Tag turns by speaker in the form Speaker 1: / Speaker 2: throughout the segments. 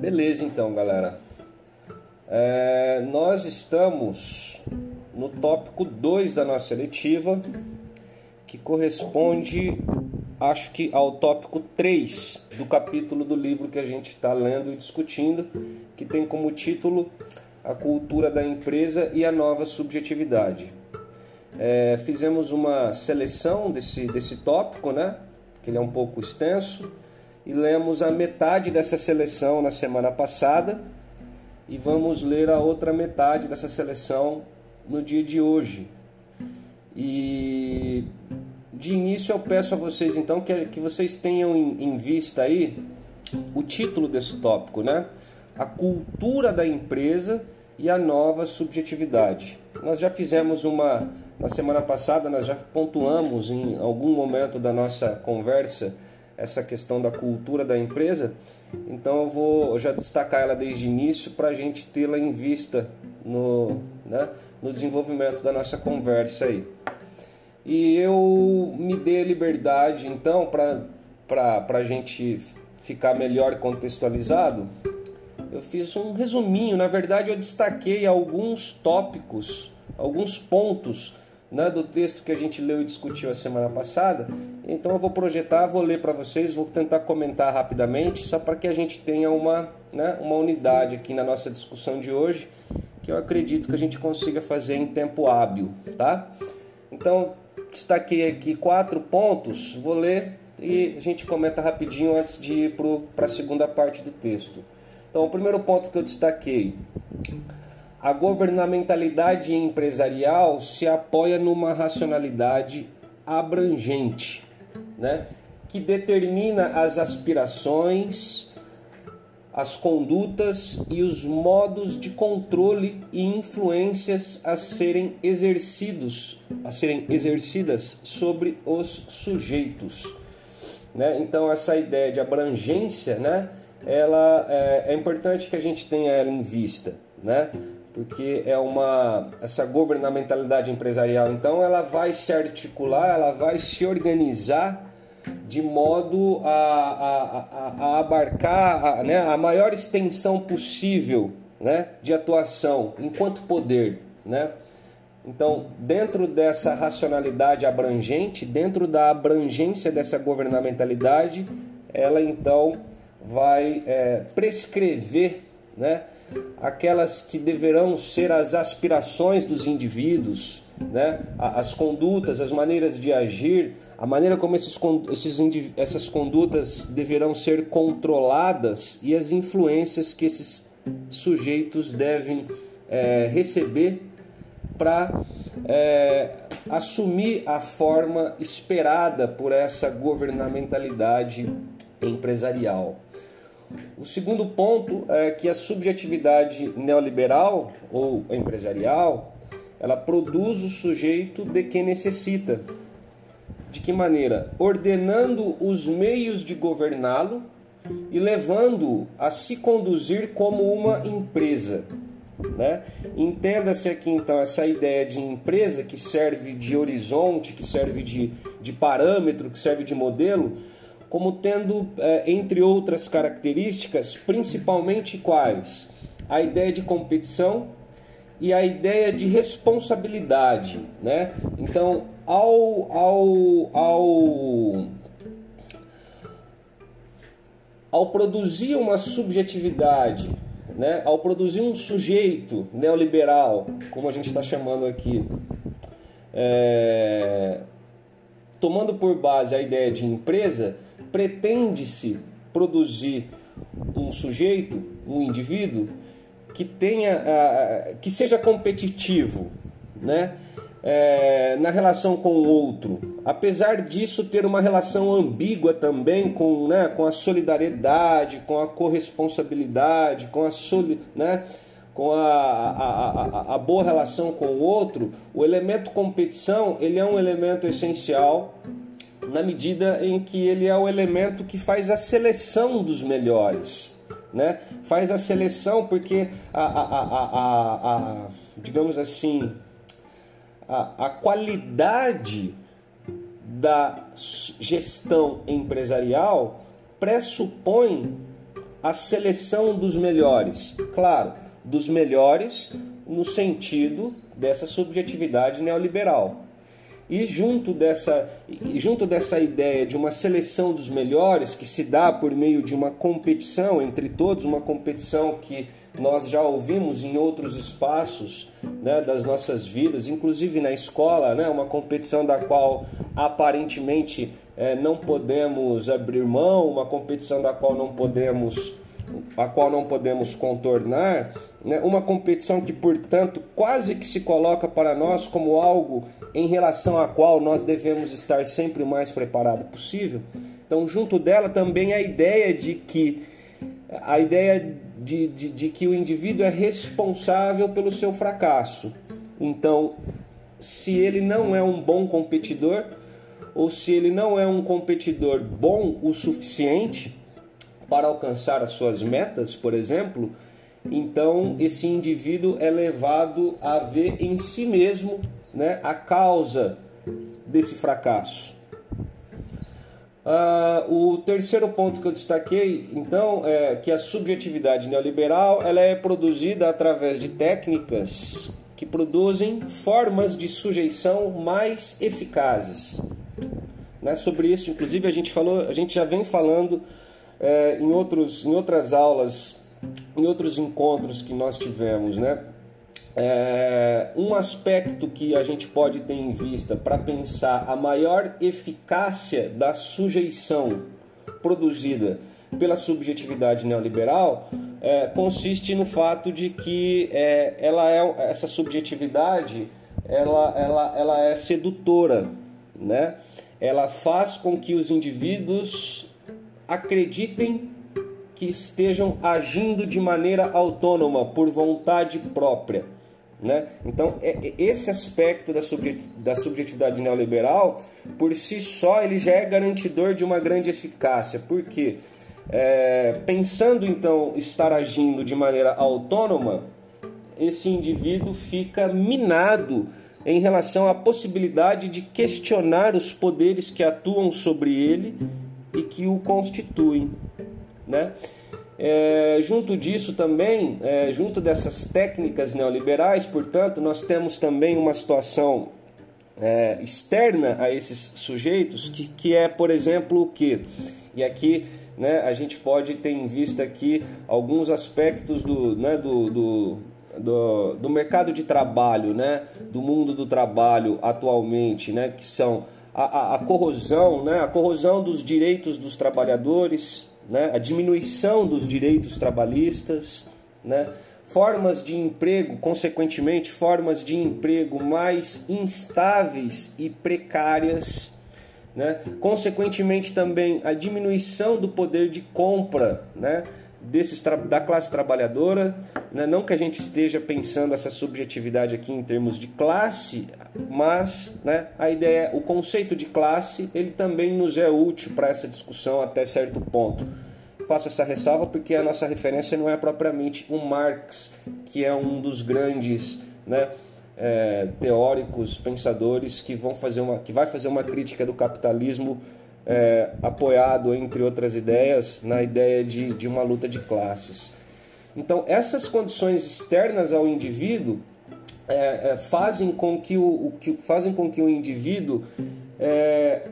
Speaker 1: Beleza, então, galera. É, nós estamos no tópico 2 da nossa letiva, que corresponde, acho que, ao tópico 3 do capítulo do livro que a gente está lendo e discutindo, que tem como título A Cultura da Empresa e a Nova Subjetividade. É, fizemos uma seleção desse, desse tópico, né? Que ele é um pouco extenso, e lemos a metade dessa seleção na semana passada e vamos ler a outra metade dessa seleção no dia de hoje. E de início eu peço a vocês então que, que vocês tenham em, em vista aí o título desse tópico, né? A cultura da empresa e a nova subjetividade. Nós já fizemos uma na semana passada, nós já pontuamos em algum momento da nossa conversa essa questão da cultura da empresa, então eu vou já destacar ela desde o início para a gente tê-la em vista no, né, no desenvolvimento da nossa conversa aí. E eu me dei a liberdade, então, para a gente ficar melhor contextualizado, eu fiz um resuminho. Na verdade, eu destaquei alguns tópicos, alguns pontos né, do texto que a gente leu e discutiu a semana passada. Então eu vou projetar, vou ler para vocês, vou tentar comentar rapidamente, só para que a gente tenha uma, né, uma unidade aqui na nossa discussão de hoje, que eu acredito que a gente consiga fazer em tempo hábil, tá? Então, destaquei aqui quatro pontos, vou ler e a gente comenta rapidinho antes de ir para a segunda parte do texto. Então, o primeiro ponto que eu destaquei a governamentalidade empresarial se apoia numa racionalidade abrangente, né? que determina as aspirações, as condutas e os modos de controle e influências a serem exercidos, a serem exercidas sobre os sujeitos. Né? Então essa ideia de abrangência, né? ela é, é importante que a gente tenha ela em vista, né? Porque é uma essa governamentalidade empresarial então ela vai se articular ela vai se organizar de modo a, a, a, a abarcar a, né, a maior extensão possível né, de atuação enquanto poder né? então dentro dessa racionalidade abrangente dentro da abrangência dessa governamentalidade ela então vai é, prescrever né, aquelas que deverão ser as aspirações dos indivíduos, né? as condutas, as maneiras de agir, a maneira como esses, esses, essas condutas deverão ser controladas e as influências que esses sujeitos devem é, receber para é, assumir a forma esperada por essa governamentalidade empresarial. O segundo ponto é que a subjetividade neoliberal ou empresarial, ela produz o sujeito de que necessita. De que maneira? Ordenando os meios de governá-lo e levando-o a se conduzir como uma empresa. Né? Entenda-se aqui então essa ideia de empresa que serve de horizonte, que serve de, de parâmetro, que serve de modelo, como tendo, é, entre outras características, principalmente quais? A ideia de competição e a ideia de responsabilidade. Né? Então, ao, ao, ao, ao produzir uma subjetividade, né? ao produzir um sujeito neoliberal, como a gente está chamando aqui, é, tomando por base a ideia de empresa, pretende-se produzir um sujeito, um indivíduo que tenha, que seja competitivo, né? É, na relação com o outro. Apesar disso, ter uma relação ambígua também com, né, com a solidariedade, com a corresponsabilidade, com a, soli, né, com a, a, a, a boa relação com o outro, o elemento competição ele é um elemento essencial na medida em que ele é o elemento que faz a seleção dos melhores. Né? Faz a seleção porque a, a, a, a digamos assim a, a qualidade da gestão empresarial pressupõe a seleção dos melhores. Claro, dos melhores no sentido dessa subjetividade neoliberal. E junto dessa, junto dessa ideia de uma seleção dos melhores, que se dá por meio de uma competição entre todos, uma competição que nós já ouvimos em outros espaços né, das nossas vidas, inclusive na escola, né, uma competição da qual aparentemente é, não podemos abrir mão, uma competição da qual não podemos a qual não podemos contornar, né? uma competição que, portanto, quase que se coloca para nós como algo em relação a qual nós devemos estar sempre o mais preparado possível. Então, junto dela também a ideia de que a ideia de, de, de que o indivíduo é responsável pelo seu fracasso. Então, se ele não é um bom competidor, ou se ele não é um competidor bom o suficiente, para alcançar as suas metas, por exemplo, então esse indivíduo é levado a ver em si mesmo né, a causa desse fracasso. Uh, o terceiro ponto que eu destaquei, então, é que a subjetividade neoliberal ela é produzida através de técnicas que produzem formas de sujeição mais eficazes. Né? Sobre isso, inclusive, a gente falou, a gente já vem falando é, em, outros, em outras aulas, em outros encontros que nós tivemos, né? É, um aspecto que a gente pode ter em vista para pensar a maior eficácia da sujeição produzida pela subjetividade neoliberal é, consiste no fato de que é, ela é essa subjetividade ela, ela, ela é sedutora, né? Ela faz com que os indivíduos acreditem que estejam agindo de maneira autônoma, por vontade própria. Né? Então, é, é, esse aspecto da, da subjetividade neoliberal, por si só, ele já é garantidor de uma grande eficácia. Por quê? É, pensando então estar agindo de maneira autônoma, esse indivíduo fica minado em relação à possibilidade de questionar os poderes que atuam sobre ele e que o constituem. Né? É, junto disso também, é, junto dessas técnicas neoliberais, portanto, nós temos também uma situação é, externa a esses sujeitos, que, que é, por exemplo, o que? E aqui né, a gente pode ter em vista aqui alguns aspectos do, né, do, do, do, do mercado de trabalho, né, do mundo do trabalho atualmente, né, que são a, a, a corrosão, né? a corrosão dos direitos dos trabalhadores, né? a diminuição dos direitos trabalhistas, né? formas de emprego, consequentemente, formas de emprego mais instáveis e precárias, né? consequentemente também a diminuição do poder de compra, né? Desses da classe trabalhadora, né? não que a gente esteja pensando essa subjetividade aqui em termos de classe, mas né, a ideia, o conceito de classe, ele também nos é útil para essa discussão até certo ponto. Faço essa ressalva porque a nossa referência não é propriamente um Marx, que é um dos grandes né, é, teóricos, pensadores que vão fazer uma, que vai fazer uma crítica do capitalismo é, apoiado, entre outras ideias, na ideia de, de uma luta de classes. Então, essas condições externas ao indivíduo é, é, fazem, com que o, o, que, fazem com que o indivíduo é,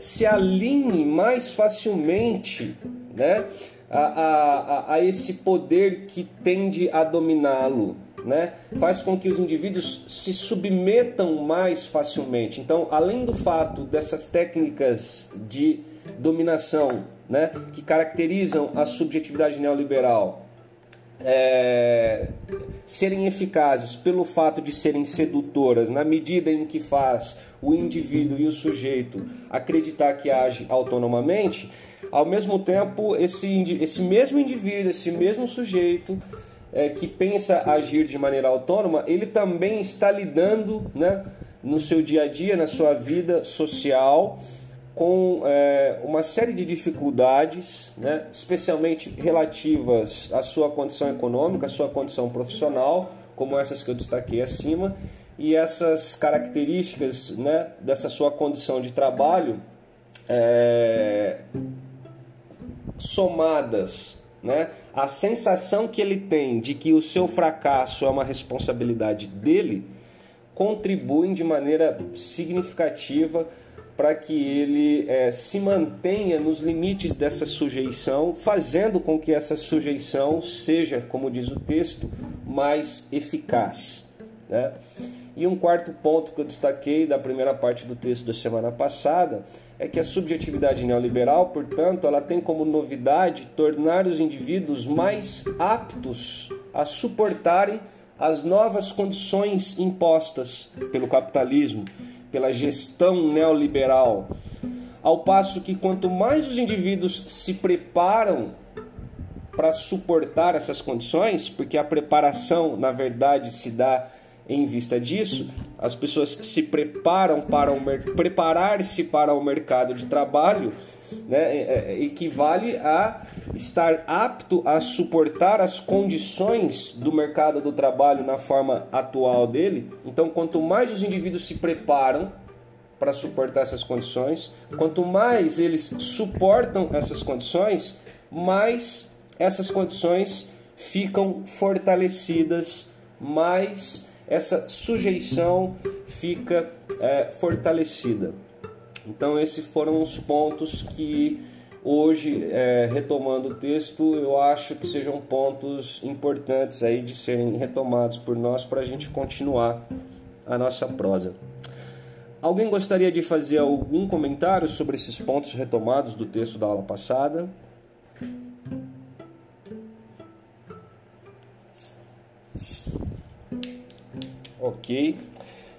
Speaker 1: se alinhe mais facilmente né, a, a, a esse poder que tende a dominá-lo né, faz com que os indivíduos se submetam mais facilmente. Então, além do fato dessas técnicas de dominação né, que caracterizam a subjetividade neoliberal é, serem eficazes pelo fato de serem sedutoras, na medida em que faz o indivíduo e o sujeito acreditar que age autonomamente, ao mesmo tempo, esse, esse mesmo indivíduo, esse mesmo sujeito é, que pensa agir de maneira autônoma, ele também está lidando né, no seu dia a dia, na sua vida social, com é, uma série de dificuldades, né, especialmente relativas à sua condição econômica, à sua condição profissional, como essas que eu destaquei acima, e essas características né, dessa sua condição de trabalho é, somadas né? A sensação que ele tem de que o seu fracasso é uma responsabilidade dele contribuem de maneira significativa para que ele é, se mantenha nos limites dessa sujeição, fazendo com que essa sujeição seja, como diz o texto, mais eficaz. Né? E um quarto ponto que eu destaquei da primeira parte do texto da semana passada é que a subjetividade neoliberal, portanto, ela tem como novidade tornar os indivíduos mais aptos a suportarem as novas condições impostas pelo capitalismo pela gestão neoliberal. Ao passo que quanto mais os indivíduos se preparam para suportar essas condições, porque a preparação, na verdade, se dá em vista disso, as pessoas se preparam para o preparar-se para o mercado de trabalho, né, é, é, equivale a estar apto a suportar as condições do mercado do trabalho na forma atual dele. Então, quanto mais os indivíduos se preparam para suportar essas condições, quanto mais eles suportam essas condições, mais essas condições ficam fortalecidas, mais essa sujeição fica é, fortalecida. Então, esses foram os pontos que hoje, é, retomando o texto, eu acho que sejam pontos importantes aí de serem retomados por nós para a gente continuar a nossa prosa. Alguém gostaria de fazer algum comentário sobre esses pontos retomados do texto da aula passada? Ok.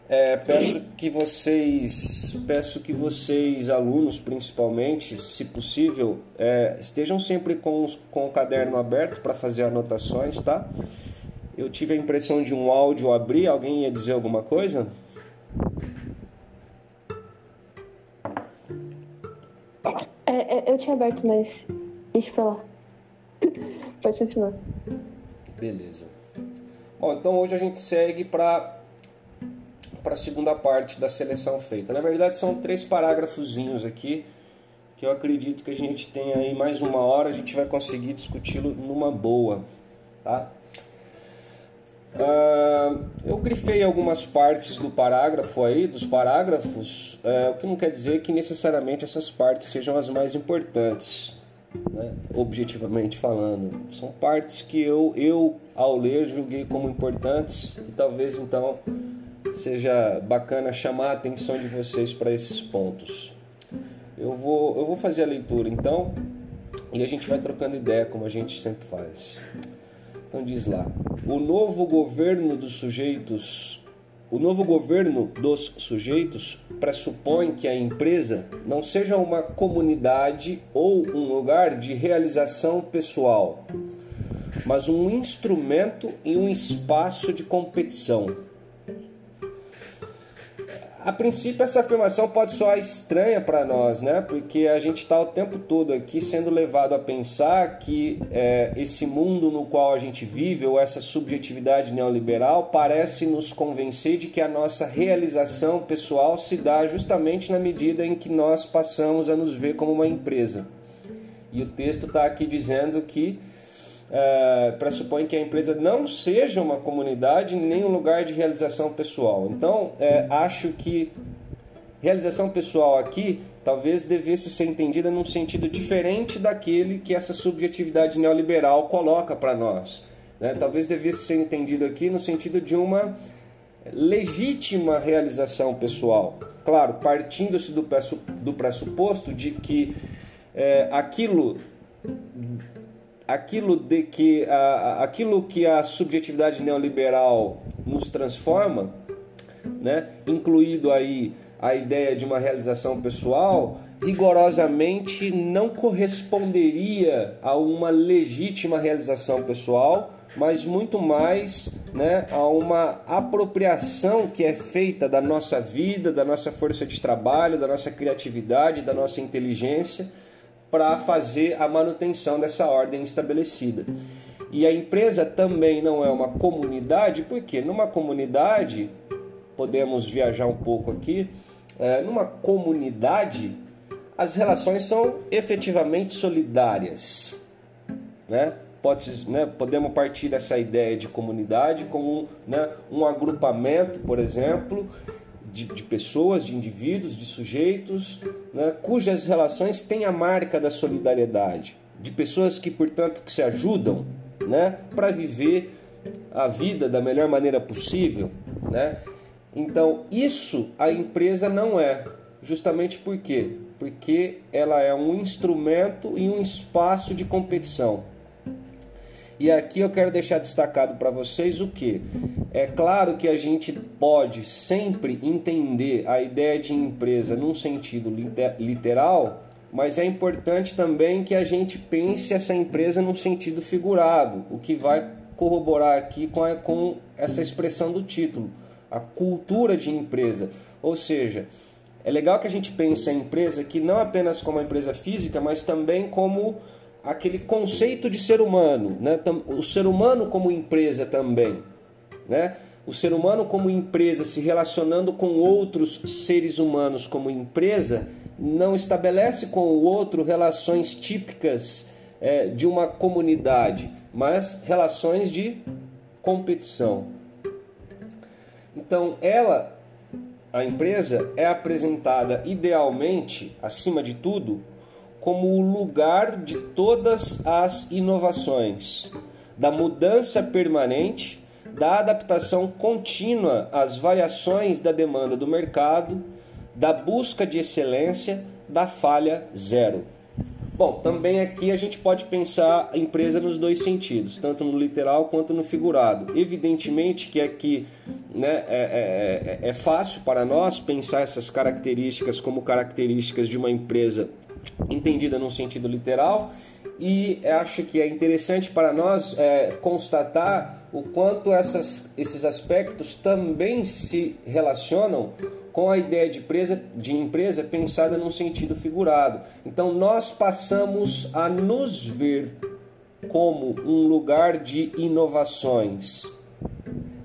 Speaker 1: É, peço que vocês, peço que vocês, alunos principalmente, se possível, é, estejam sempre com, os, com o caderno aberto para fazer anotações, tá? Eu tive a impressão de um áudio abrir. Alguém ia dizer alguma coisa?
Speaker 2: É, é, eu tinha aberto, mas deixa pra lá. Pode continuar.
Speaker 1: Beleza. Bom, então hoje a gente segue para para a segunda parte da seleção feita. Na verdade, são três parágrafozinhos aqui que eu acredito que a gente tem aí mais uma hora, a gente vai conseguir discuti-lo numa boa, tá? Uh, eu grifei algumas partes do parágrafo aí, dos parágrafos, uh, o que não quer dizer que necessariamente essas partes sejam as mais importantes, né? objetivamente falando. São partes que eu, eu, ao ler, julguei como importantes e talvez então seja bacana chamar a atenção de vocês para esses pontos. Eu vou, eu vou fazer a leitura então e a gente vai trocando ideia como a gente sempre faz. Então diz lá: o novo governo dos sujeitos, o novo governo dos sujeitos pressupõe que a empresa não seja uma comunidade ou um lugar de realização pessoal, mas um instrumento e um espaço de competição a princípio, essa afirmação pode soar estranha para nós, né? Porque a gente está o tempo todo aqui sendo levado a pensar que é, esse mundo no qual a gente vive, ou essa subjetividade neoliberal, parece nos convencer de que a nossa realização pessoal se dá justamente na medida em que nós passamos a nos ver como uma empresa. E o texto está aqui dizendo que é, pressupõe que a empresa não seja uma comunidade nem um lugar de realização pessoal. Então, é, acho que realização pessoal aqui talvez devesse ser entendida num sentido diferente daquele que essa subjetividade neoliberal coloca para nós. Né? Talvez devesse ser entendido aqui no sentido de uma legítima realização pessoal. Claro, partindo-se do pressuposto de que é, aquilo aquilo de que a, aquilo que a subjetividade neoliberal nos transforma, né, incluído aí a ideia de uma realização pessoal, rigorosamente não corresponderia a uma legítima realização pessoal, mas muito mais né, a uma apropriação que é feita da nossa vida, da nossa força de trabalho, da nossa criatividade, da nossa inteligência para fazer a manutenção dessa ordem estabelecida. E a empresa também não é uma comunidade, porque numa comunidade, podemos viajar um pouco aqui, é, numa comunidade, as relações são efetivamente solidárias. né? Pode, né, podemos partir dessa ideia de comunidade como né, um agrupamento, por exemplo, de, de, pessoas, de indivíduos, de sujeitos, né, cujas relações têm a marca da solidariedade, de pessoas que, portanto, que se ajudam né, para viver a vida da melhor maneira possível. Né? Então, isso a empresa não é. Justamente por quê? Porque ela é um instrumento e um espaço de competição. E aqui eu quero deixar destacado para vocês o que? É claro que a gente pode sempre entender a ideia de empresa num sentido literal, mas é importante também que a gente pense essa empresa num sentido figurado, o que vai corroborar aqui com, a, com essa expressão do título, a cultura de empresa. Ou seja, é legal que a gente pense a empresa que não apenas como uma empresa física, mas também como aquele conceito de ser humano, né? o ser humano como empresa também. Né? O ser humano como empresa se relacionando com outros seres humanos como empresa não estabelece com o outro relações típicas é, de uma comunidade, mas relações de competição. Então, ela, a empresa, é apresentada idealmente, acima de tudo, como o lugar de todas as inovações, da mudança permanente, da adaptação contínua às variações da demanda do mercado, da busca de excelência, da falha zero. Bom, também aqui a gente pode pensar a empresa nos dois sentidos, tanto no literal quanto no figurado. Evidentemente que aqui né, é, é, é, é fácil para nós pensar essas características como características de uma empresa entendida no sentido literal e acho que é interessante para nós é, constatar o quanto essas, esses aspectos também se relacionam com a ideia de empresa, de empresa pensada num sentido figurado. Então nós passamos a nos ver como um lugar de inovações.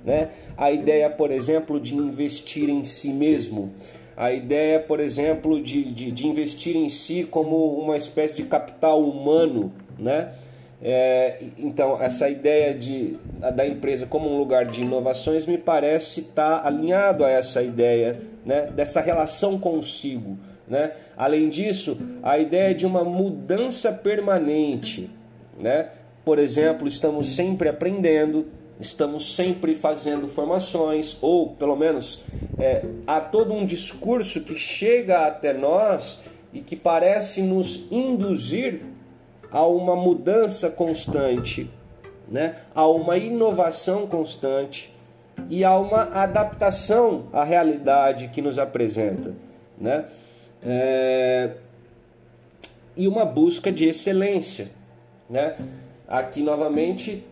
Speaker 1: Né? A ideia, por exemplo, de investir em si mesmo a ideia, por exemplo, de, de, de, investir em si como uma espécie de capital humano, né? É, então, essa ideia de, da empresa como um lugar de inovações me parece estar tá alinhado a essa ideia né? dessa relação consigo. Né? Além disso, a ideia de uma mudança permanente. Né? Por exemplo, estamos sempre aprendendo, estamos sempre fazendo formações, ou pelo menos é, há todo um discurso que chega até nós e que parece nos induzir a uma mudança constante, né? a uma inovação constante e a uma adaptação à realidade que nos apresenta. Né? É... E uma busca de excelência. Né? Aqui novamente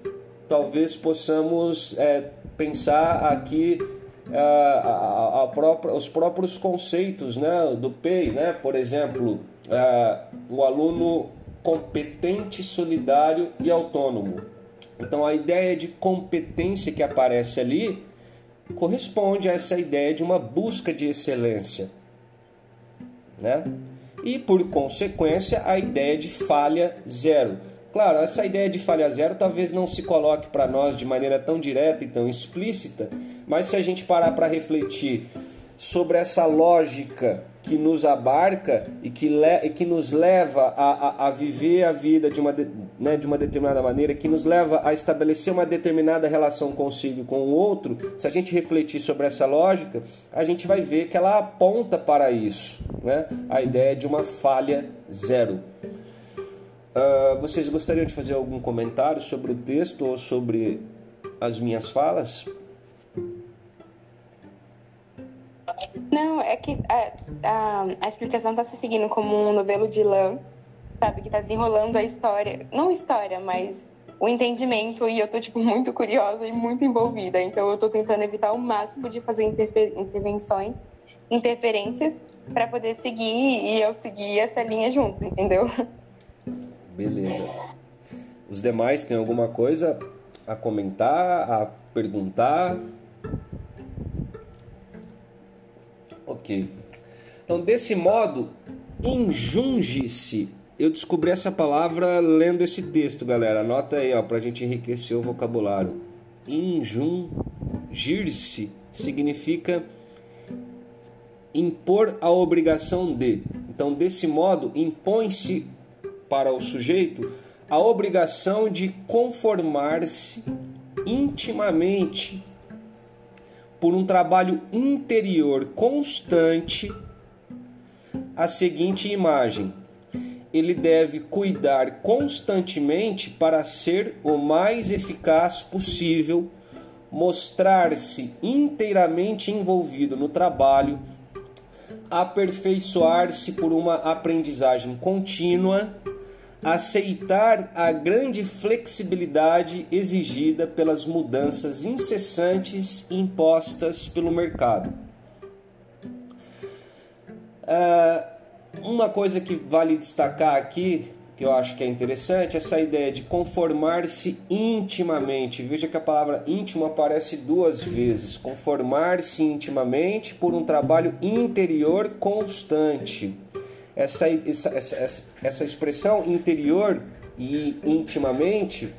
Speaker 1: talvez possamos é, pensar aqui a, a, própria, os próprios conceitos né, do PEI, né? por exemplo, o aluno competente, solidário e autônomo. Então a ideia de competência que aparece ali corresponde a essa ideia de uma busca de excelência. Né? E por consequência a ideia de falha zero Claro, essa ideia de falha zero talvez não se coloque para nós de maneira tão direta e tão explícita, mas se a gente parar para refletir sobre essa lógica que nos abarca e que, le que nos leva a, a, a, viver a vida de uma, de, né, de uma determinada maneira, que nos leva a estabelecer uma determinada relação consigo e com o outro, se a gente refletir sobre essa lógica, a gente vai ver que ela aponta para isso, né? a ideia de uma falha zero. Uh, vocês gostariam de fazer algum comentário sobre o texto ou sobre as minhas falas?
Speaker 2: Não, é que a, a, a explicação está se seguindo como um novelo de lã, sabe? Que está desenrolando a história. Não história, mas o entendimento. E eu tô, tipo, muito curiosa e muito envolvida. Então eu tô tentando evitar o máximo de fazer intervenções, interferências, para poder seguir e eu seguir essa linha junto, entendeu?
Speaker 1: Beleza. Os demais têm alguma coisa a comentar, a perguntar? Ok. Então, desse modo, injunge-se eu descobri essa palavra lendo esse texto, galera. Anota aí, ó, pra gente enriquecer o vocabulário. Injungir-se significa impor a obrigação de. Então, desse modo, impõe-se para o sujeito a obrigação de conformar-se intimamente por um trabalho interior constante a seguinte imagem: ele deve cuidar constantemente para ser o mais eficaz possível, mostrar-se inteiramente envolvido no trabalho, aperfeiçoar-se por uma aprendizagem contínua, aceitar a grande flexibilidade exigida pelas mudanças incessantes impostas pelo mercado. Uh, uma coisa que vale destacar aqui, que eu acho que é interessante, essa ideia de conformar-se intimamente. Veja que a palavra íntimo aparece duas vezes. Conformar-se intimamente por um trabalho interior constante. Essa, essa, essa, essa expressão interior e intimamente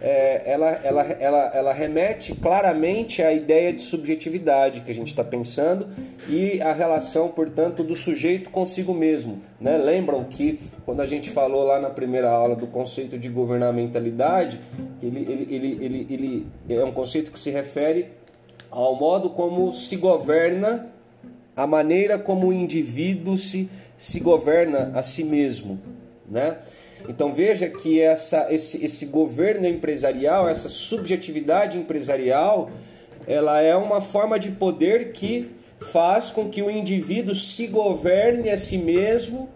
Speaker 1: é, ela, ela, ela, ela remete claramente à ideia de subjetividade que a gente está pensando e a relação, portanto, do sujeito consigo mesmo. Né? Lembram que quando a gente falou lá na primeira aula do conceito de governamentalidade, ele, ele, ele, ele, ele é um conceito que se refere ao modo como se governa, a maneira como o indivíduo se, se governa a si mesmo. Né? Então veja que essa, esse, esse governo empresarial, essa subjetividade empresarial, ela é uma forma de poder que faz com que o indivíduo se governe a si mesmo,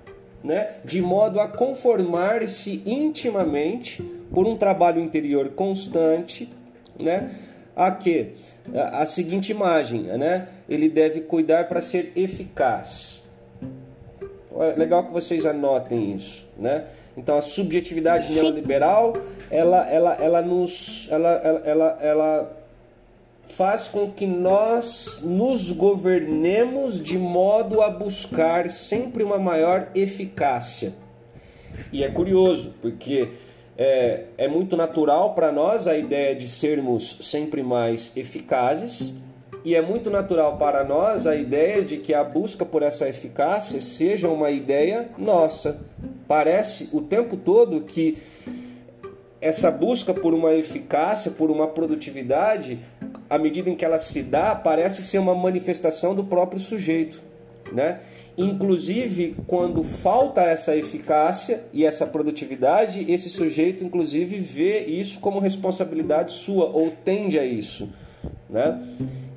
Speaker 1: né, de modo a conformar-se intimamente por um trabalho interior constante, né, a que a seguinte imagem, né, ele deve cuidar para ser eficaz. É legal que vocês anotem isso, né? Então a subjetividade neoliberal, ela, ela, ela nos, ela, ela, ela, ela faz com que nós nos governemos de modo a buscar sempre uma maior eficácia. E é curioso, porque é, é muito natural para nós a ideia de sermos sempre mais eficazes e é muito natural para nós a ideia de que a busca por essa eficácia seja uma ideia nossa. Parece o tempo todo que essa busca por uma eficácia, por uma produtividade, à medida em que ela se dá, parece ser uma manifestação do próprio sujeito, né? Inclusive, quando falta essa eficácia e essa produtividade, esse sujeito, inclusive, vê isso como responsabilidade sua ou tende a isso. Né?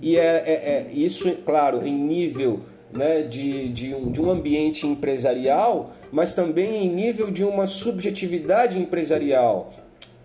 Speaker 1: E é, é, é isso, claro, em nível né, de, de, um, de um ambiente empresarial, mas também em nível de uma subjetividade empresarial.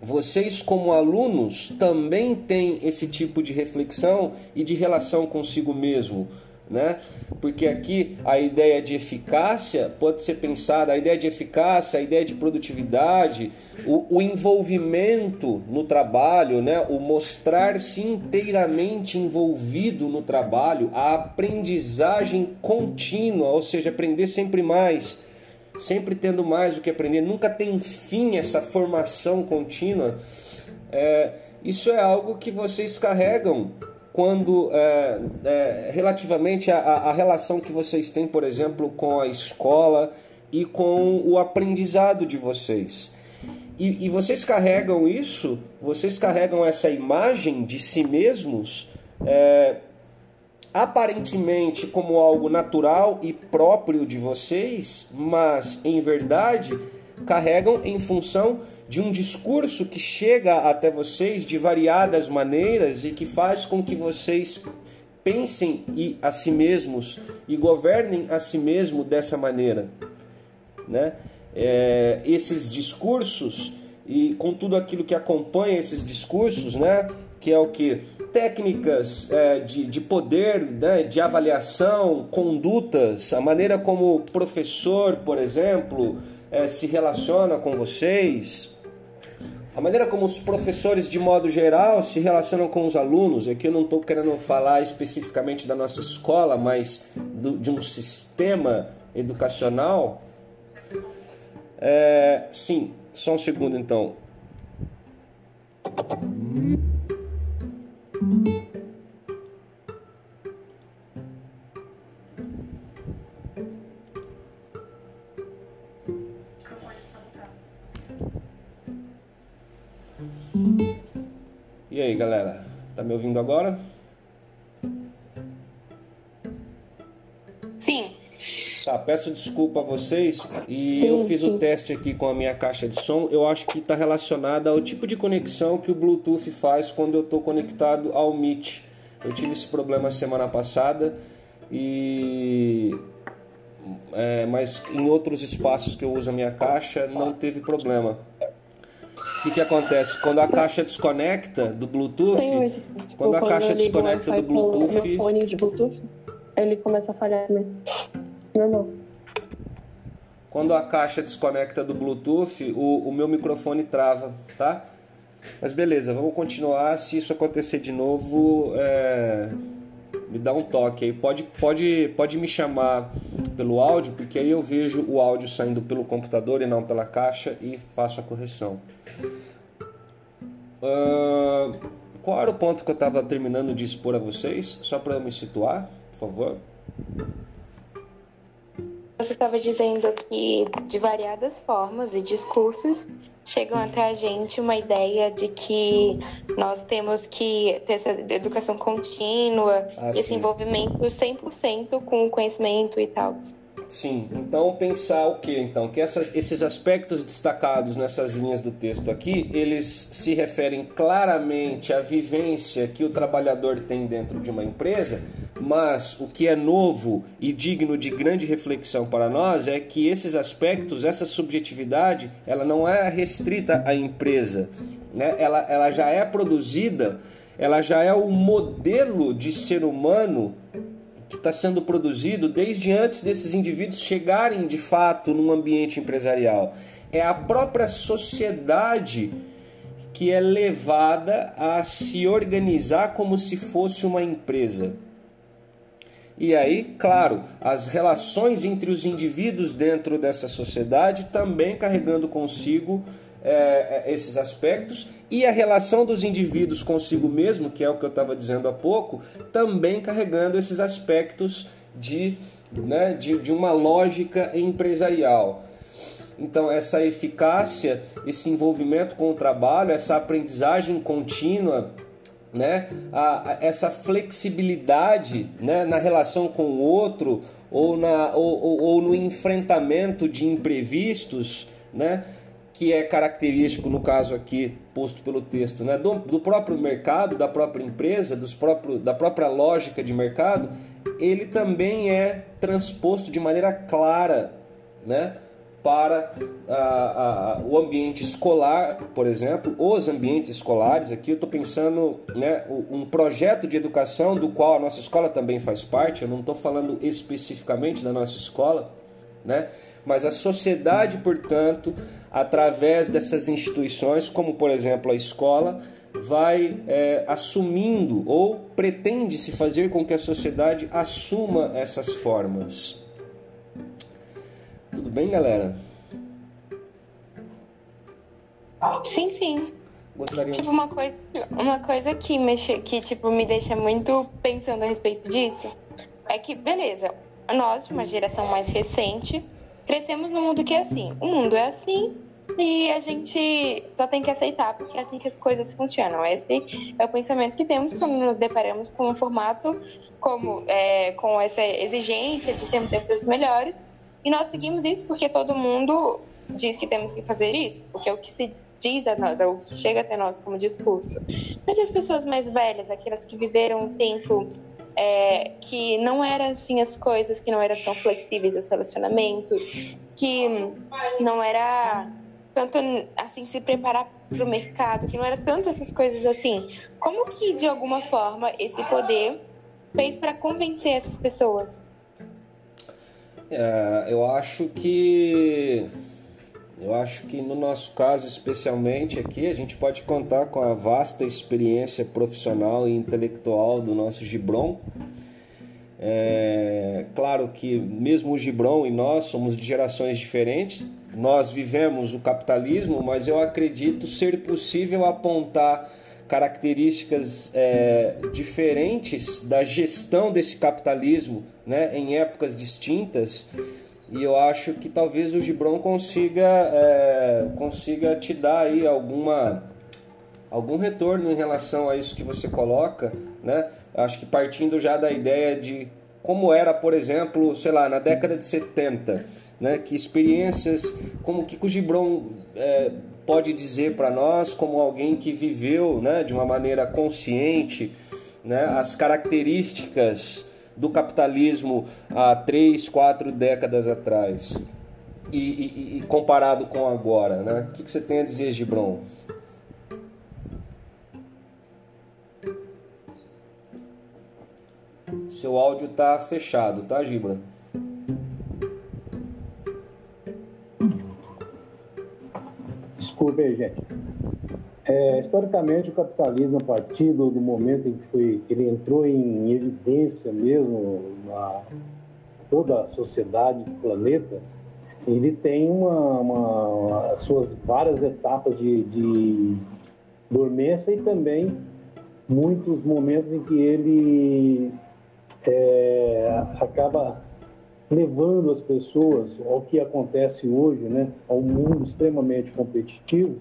Speaker 1: Vocês, como alunos, também têm esse tipo de reflexão e de relação consigo mesmo né? Porque aqui a ideia de eficácia pode ser pensada, a ideia de eficácia, a ideia de produtividade, o, o envolvimento no trabalho, né? o mostrar-se inteiramente envolvido no trabalho, a aprendizagem contínua, ou seja, aprender sempre mais, sempre tendo mais o que aprender, nunca tem fim essa formação contínua. É, isso é algo que vocês carregam quando é, é, relativamente à relação que vocês têm, por exemplo, com a escola e com o aprendizado de vocês. E, e vocês carregam isso, vocês carregam essa imagem de si mesmos é, aparentemente como algo natural e próprio de vocês, mas em verdade carregam em função de um discurso que chega até vocês de variadas maneiras e que faz com que vocês pensem a si mesmos e governem a si mesmo dessa maneira. Né? É, esses discursos e com tudo aquilo que acompanha esses discursos, né? que é o que? Técnicas é, de, de poder, né? de avaliação, condutas, a maneira como o professor, por exemplo, é, se relaciona com vocês, a maneira como os professores, de modo geral, se relacionam com os alunos, aqui eu não estou querendo falar especificamente da nossa escola, mas do, de um sistema educacional, É, sim, só um segundo então. E aí, galera? Tá me ouvindo agora?
Speaker 2: Sim.
Speaker 1: Tá, peço desculpa a vocês e
Speaker 2: Sim,
Speaker 1: eu fiz
Speaker 2: sim.
Speaker 1: o teste aqui com a minha caixa de som. Eu acho que está relacionada ao tipo de conexão que o Bluetooth faz quando eu estou conectado ao Meet. Eu tive esse problema semana passada e é, mas em outros espaços que eu uso a minha caixa não teve problema. O que, que acontece? Quando a caixa desconecta do Bluetooth,
Speaker 3: esse.
Speaker 1: quando a
Speaker 3: Ou
Speaker 1: caixa desconecta do Bluetooth,
Speaker 3: meu fone de Bluetooth, ele começa a falhar também. Normal.
Speaker 1: Quando a caixa desconecta do Bluetooth, o, o meu microfone trava, tá? Mas beleza, vamos continuar. Se isso acontecer de novo, é, me dá um toque aí. Pode, pode, pode me chamar pelo áudio, porque aí eu vejo o áudio saindo pelo computador e não pela caixa e faço a correção. Ah, qual era o ponto que eu estava terminando de expor a vocês? Só para eu me situar, por favor.
Speaker 2: Você estava dizendo que de variadas formas e discursos chegam até a gente uma ideia de que nós temos que ter essa educação contínua,
Speaker 1: Ah,
Speaker 2: esse
Speaker 1: sim.
Speaker 2: envolvimento 100% com o conhecimento e tal.
Speaker 1: Sim, então pensar o que então? Que essas, esses aspectos destacados nessas linhas do texto aqui, eles se referem claramente à vivência que o trabalhador tem dentro de uma empresa, mas o que é novo e digno de grande reflexão para nós é que esses aspectos, essa subjetividade, ela não é restrita à empresa, né? ela, ela já é produzida, ela já é o modelo de ser humano que está sendo produzido desde antes desses indivíduos chegarem de fato num ambiente empresarial. É a própria sociedade que é levada a se organizar como se fosse uma empresa. E aí, claro, as relações entre os indivíduos dentro dessa sociedade também carregando consigo é, é, esses aspectos e a relação dos indivíduos consigo mesmo, que é o que eu estava dizendo há pouco, também carregando esses aspectos de, né, de, de uma lógica empresarial. Então, essa eficácia, esse envolvimento com o trabalho, essa aprendizagem contínua, né? a, a- essa flexibilidade né? na relação com o outro ou, na, ou, ou, ou no enfrentamento de imprevistos, né? Que é característico no caso aqui posto pelo texto, né? do, do próprio mercado, da própria empresa, dos próprio, da própria lógica de mercado, ele também é transposto de maneira clara né? para ah, ah, o ambiente escolar, por exemplo, os ambientes escolares. Aqui eu estou pensando né, um projeto de educação do qual a nossa escola também faz parte. Eu não estou falando especificamente da nossa escola, né? Mas a sociedade, portanto, através dessas instituições, como por exemplo a escola, vai é, assumindo ou pretende se fazer com que a sociedade assuma essas formas. Tudo bem, galera?
Speaker 2: Sim, sim.
Speaker 1: Gostaria
Speaker 2: Tipo, uma coisa, uma coisa que, mexe, que tipo, me deixa muito pensando a respeito disso é que, beleza, nós, de uma geração mais recente, crescemos num mundo que é assim. O mundo é assim e a gente só tem que aceitar porque é assim que as coisas funcionam. Esse é o pensamento que temos quando nos deparamos com um formato como é, com essa exigência de sermos sempre os melhores. E nós seguimos isso porque todo mundo diz que temos que fazer isso, porque é o que se diz a nós, ou chega até nós como discurso. Mas e as pessoas mais velhas, aquelas que viveram um tempo é, que não eram assim as coisas, que não eram tão flexíveis os relacionamentos, que não era tanto assim se preparar para o mercado, que não era tanto essas coisas assim. Como que de alguma forma esse poder fez para convencer essas pessoas?
Speaker 1: É, eu acho que eu acho que no nosso caso especialmente aqui a gente pode contar com a vasta experiência profissional e intelectual do nosso Gibron. É, claro que mesmo o Gibron e nós somos de gerações diferentes, nós vivemos o capitalismo, mas eu acredito ser possível apontar características é, diferentes da gestão desse capitalismo né, em épocas distintas. E eu acho que talvez o Gibron consiga, é, consiga te dar aí alguma, algum retorno em relação a isso que você coloca. Né? Acho que partindo já da ideia de como era, por exemplo, sei lá, na década de 70, né? que experiências, como que o Gibron é, pode dizer para nós, como alguém que viveu né, de uma maneira consciente né, as características do capitalismo há três, quatro décadas atrás e, e, e comparado com agora, né? O que, que você tem a dizer, Gibron? Seu áudio tá fechado, tá, Gibran?
Speaker 4: Desculpe aí, gente. É, historicamente, o capitalismo, a partir do, do momento em que foi, ele entrou em evidência mesmo na toda a sociedade do planeta, ele tem uma, uma suas várias etapas de, de dormência e também muitos momentos em que ele é, acaba levando as pessoas ao que acontece hoje, né, ao mundo extremamente competitivo.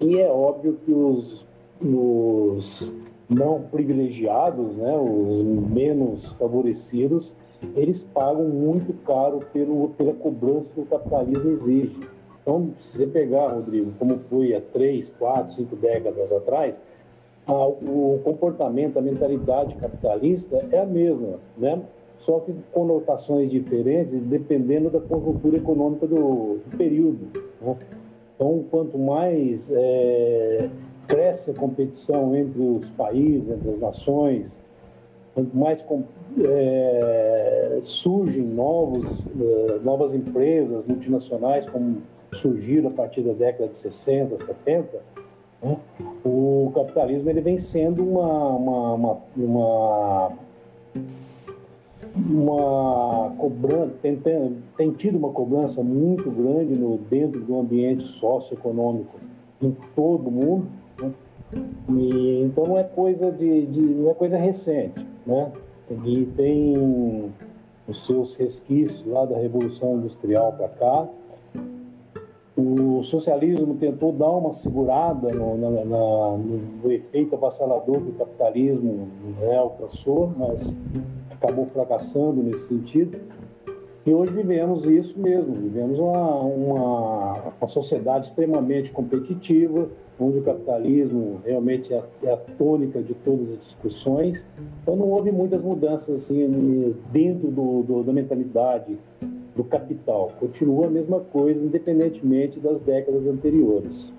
Speaker 4: E é óbvio que os, os não privilegiados, né, os menos favorecidos, eles pagam muito caro pelo, pela cobrança que o capitalismo exige. Então, se você pegar, Rodrigo, como foi há três, quatro, cinco décadas atrás, o comportamento, a mentalidade capitalista é a mesma, né? só que conotações diferentes dependendo da conjuntura econômica do, do período. Né? Então, quanto mais é, cresce a competição entre os países, entre as nações, quanto mais é, surgem novos, é, novas empresas multinacionais, como surgiram a partir da década de 60, 70, né? O capitalismo ele vem sendo uma, uma, uma, uma, uma cobrança, tem, tem, tem, tido uma cobrança muito grande no, dentro do ambiente socioeconômico em todo o mundo. Né? E, então não é coisa de, de, não é coisa recente, né? E tem os seus resquícios lá da Revolução Industrial para cá, o socialismo tentou dar uma segurada no, na, na, no efeito avassalador que o capitalismo né, alcançou, mas acabou fracassando nesse sentido. E hoje vivemos isso mesmo, vivemos uma, uma, uma sociedade extremamente competitiva, onde o capitalismo realmente é, é, a tônica de todas as discussões. Então não houve muitas mudanças assim, dentro do, do, da mentalidade do capital. Continua a mesma coisa, independentemente das décadas anteriores.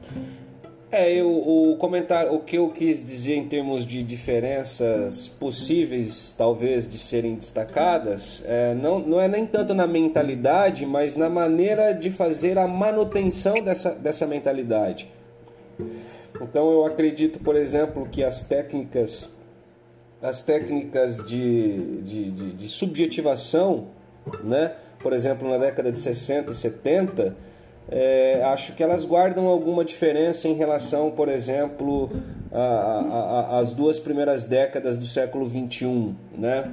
Speaker 1: É, eu, o comentário, o que eu quis dizer em termos de diferenças possíveis, talvez, de serem destacadas, é, não, não é nem tanto na mentalidade, mas na maneira de fazer a manutenção dessa, dessa mentalidade. Então eu acredito, por exemplo, que as técnicas, as técnicas de, de, de, de subjetivação, né? por exemplo, na década de 60 e 70, é, acho que elas guardam alguma diferença em relação, por exemplo, às duas primeiras décadas do século 21, né?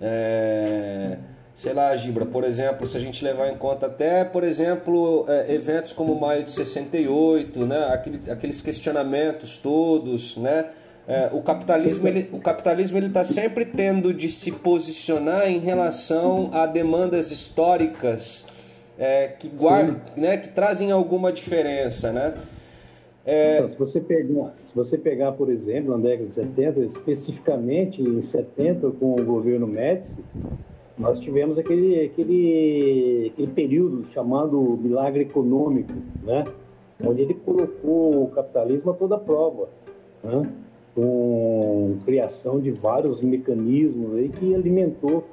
Speaker 1: É, sei lá, Gibra, por exemplo, se a gente levar em conta até, por exemplo, é, eventos como Maio de 68, né? Aquele, aqueles questionamentos todos, né? É, o capitalismo ele o capitalismo ele está sempre tendo de se posicionar em relação a demandas históricas é, que guardam, né, que trazem alguma diferença, né?
Speaker 4: É... Então, se você pegar se você pegar por exemplo na década de 70 especificamente em 70 com o governo Médici nós tivemos aquele aquele aquele período chamado milagre econômico, né? Onde ele colocou o capitalismo a toda prova, né? com criação de vários mecanismos aí que alimentou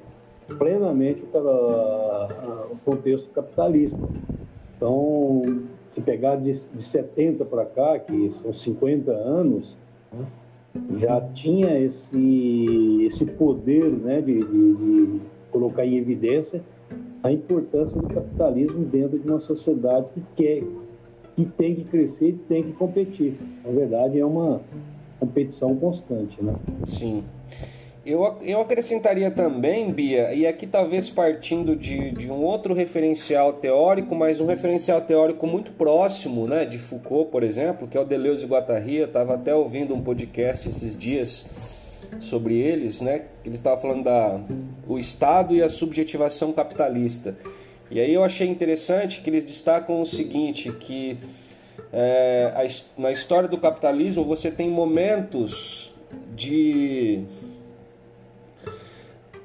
Speaker 4: plenamente o, o contexto capitalista. Então, se pegar de, de 70 para cá, que são 50 anos, já tinha esse, esse poder né, de, de, de, colocar em evidência a importância do capitalismo dentro de uma sociedade que quer, que tem que crescer e tem que competir. Na verdade, é uma competição constante, né?
Speaker 1: Sim. Eu, eu acrescentaria também, Bia, e aqui talvez partindo de, de um outro referencial teórico, mas um referencial teórico muito próximo né, de Foucault, por exemplo, que é o Deleuze e Guattari. Eu estava até ouvindo um podcast esses dias sobre eles, né? Ele estava falando da o Estado e a subjetivação capitalista. E aí eu achei interessante que eles destacam o seguinte, que é, a, na história do capitalismo você tem momentos de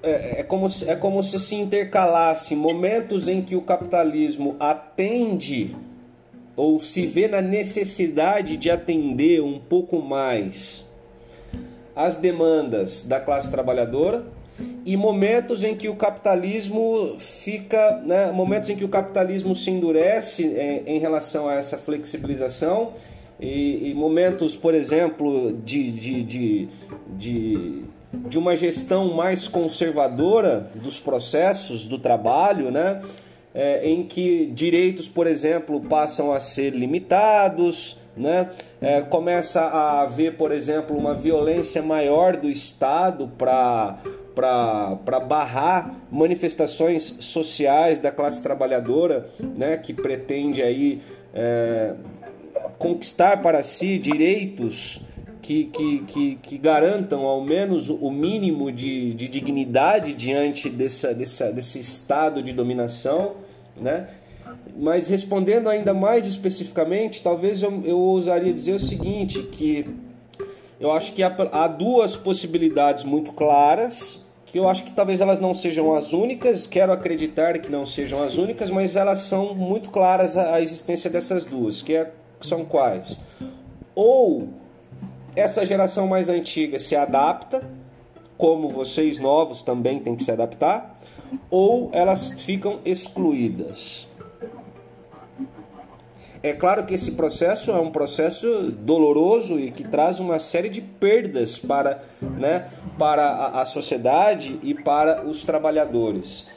Speaker 1: é, é, como, é como se se intercalasse momentos em que o capitalismo atende ou se vê na necessidade de atender um pouco mais as demandas da classe trabalhadora e momentos em que o capitalismo fica, né, momentos em que o capitalismo se endurece em, em relação a essa flexibilização e, e momentos, por exemplo, de, de, de, de de uma gestão mais conservadora dos processos do trabalho, né? É, em que direitos, por exemplo, passam a ser limitados, né? É, começa a haver, por exemplo, uma violência maior do Estado para para barrar manifestações sociais da classe trabalhadora, né, que pretende aí é, conquistar para si direitos que, que, que, que, garantam ao menos o mínimo de, de dignidade diante dessa, dessa, desse estado de dominação, né? Mas respondendo ainda mais especificamente, talvez eu, eu ousaria dizer o seguinte, que eu acho que há, há duas possibilidades muito claras, que eu acho que talvez elas não sejam as únicas, quero acreditar que não sejam as únicas, mas elas são muito claras a, a existência dessas duas, que, é, são quais? Ou essa geração mais antiga se adapta, como vocês novos também têm que se adaptar, ou elas ficam excluídas. É claro que esse processo é um processo doloroso e que traz uma série de perdas para, né, para a, sociedade e para os trabalhadores.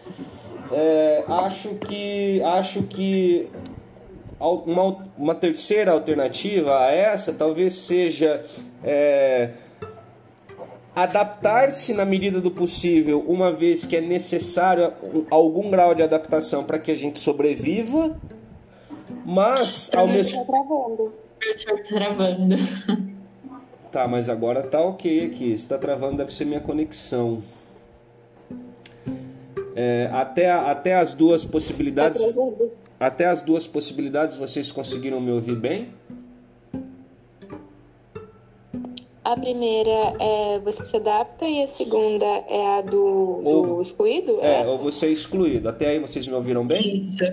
Speaker 1: É, acho que acho que uma, uma terceira alternativa a essa talvez seja é, adaptar-se na medida do possível, uma vez que é necessário algum grau de adaptação para que a gente sobreviva, mas ao mesmo
Speaker 2: tá travando.
Speaker 5: Está travando.
Speaker 1: Tá, mas agora tá ok aqui. Se tá travando, deve ser minha conexão. É, até, até as duas possibilidades. Tá até as duas possibilidades, vocês conseguiram me ouvir bem?
Speaker 2: A primeira é você se adapta e a segunda é a do, ou, do excluído?
Speaker 1: É, é ou você é excluído. Até aí vocês me ouviram bem?
Speaker 5: Isso.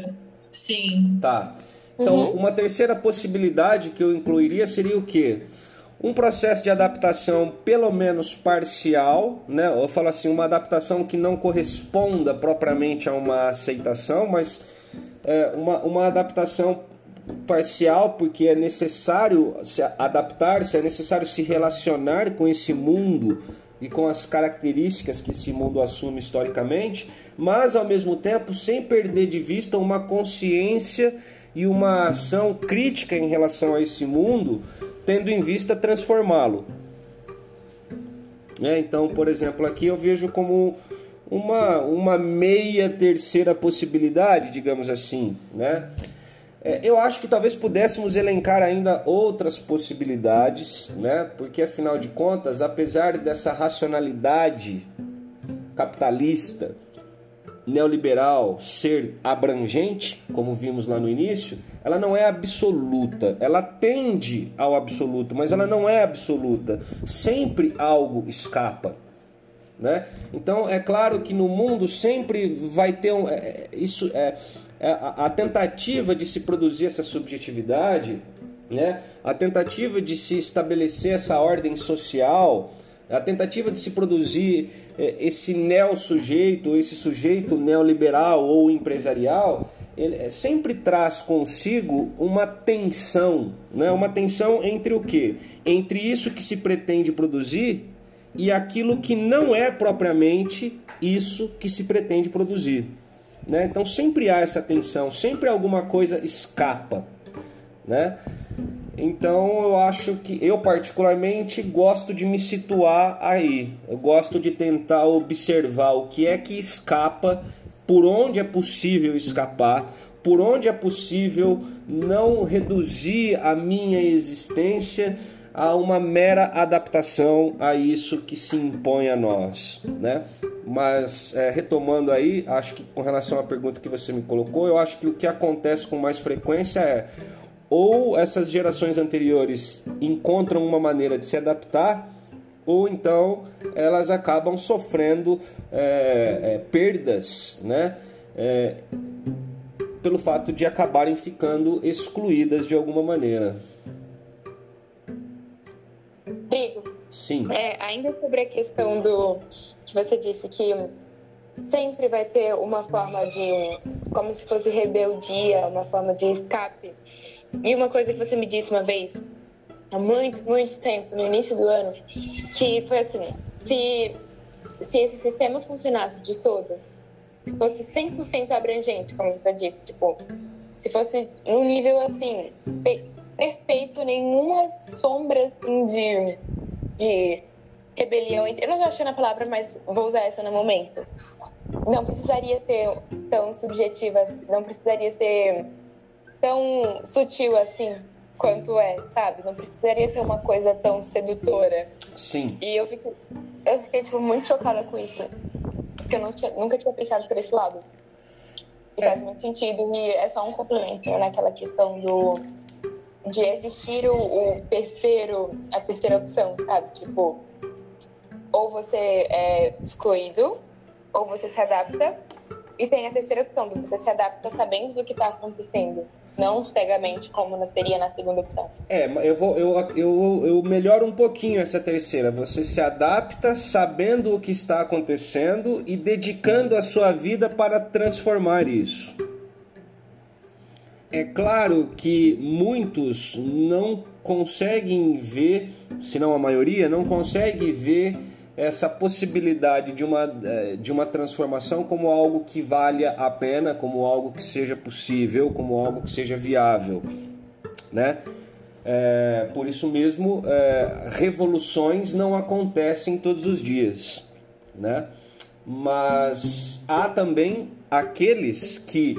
Speaker 5: Sim.
Speaker 1: Tá. Então, uhum. uma terceira possibilidade que eu incluiria seria o quê? Um processo de adaptação pelo menos parcial, né? Eu falo assim, uma adaptação que não corresponda propriamente a uma aceitação, mas uma, uma adaptação parcial, porque é necessário se adaptar-se, é necessário se relacionar com esse mundo e com as características que esse mundo assume historicamente, mas ao mesmo tempo sem perder de vista uma consciência e uma ação crítica em relação a esse mundo, tendo em vista transformá-lo. É, então, por exemplo, aqui eu vejo como uma, uma meia terceira possibilidade, digamos assim, né? É, eu acho que talvez pudéssemos elencar ainda outras possibilidades, né? Porque afinal de contas, apesar dessa racionalidade capitalista, neoliberal ser abrangente, como vimos lá no início, ela não é absoluta. Ela tende ao absoluto, mas ela não é absoluta. Sempre algo escapa. Né? Então é claro que no mundo sempre vai ter um, é, é isso é, é a, a, tentativa de se produzir essa subjetividade, né? a tentativa de se estabelecer essa ordem social, a tentativa de se produzir é, esse neo-sujeito, esse sujeito neoliberal ou empresarial, ele é, sempre traz consigo uma tensão, né? uma tensão entre o que? Entre isso que se pretende produzir e aquilo que não é propriamente isso que se pretende produzir. Né? Então sempre há essa tensão, sempre alguma coisa escapa. Né? Então eu acho que eu particularmente gosto de me situar aí. Eu gosto de tentar observar o que é que escapa, por onde é possível escapar, por onde é possível não reduzir a minha existência a uma mera adaptação a isso que se impõe a nós, né? Mas é, retomando aí, acho que com relação à pergunta que você me colocou, eu acho que o que acontece com mais frequência é ou essas gerações anteriores encontram uma maneira de se adaptar, ou então elas acabam sofrendo é, é, perdas, né? É, pelo fato de acabarem ficando excluídas de alguma maneira.
Speaker 2: Rodrigo,
Speaker 1: Sim.
Speaker 2: é, ainda sobre a questão do que você disse que sempre vai ter uma forma de como se fosse rebeldia, uma forma de escape. E uma coisa que você me disse uma vez, há muito, muito tempo, no início do ano, que foi assim, se, se esse sistema funcionasse de todo, se fosse 100% abrangente, como você disse, tipo, se fosse num nível assim, perfeito, nenhuma sombra assim, de, de rebelião. Eu não estou achando a palavra, mas vou usar essa no momento. Não precisaria ser tão subjetiva, não precisaria ser tão sutil assim quanto é, sabe? Não precisaria ser uma coisa tão sedutora.
Speaker 1: Sim.
Speaker 2: E eu fiquei, eu fiquei tipo, muito chocada com isso. Porque eu tinha- nunca tinha pensado por esse lado. E faz muito sentido. E é só um complemento naquela questão do de existir o, o terceiro, a terceira opção, sabe? Tipo, ou você é excluído, ou você se adapta. E tem a terceira opção, de você se adapta sabendo do que está acontecendo. Não cegamente, como nós teria na segunda opção.
Speaker 1: É, eu vou eu, eu, eu melhoro um pouquinho essa terceira. Você se adapta sabendo o que está acontecendo e dedicando a sua vida para transformar isso. É claro que muitos não conseguem ver, se não a maioria, não consegue ver essa possibilidade de uma, eh, de uma transformação como algo que valha a pena, como algo que seja possível, como algo que seja viável, né? É, por isso mesmo, é, revoluções não acontecem todos os dias, né? Mas há também aqueles que,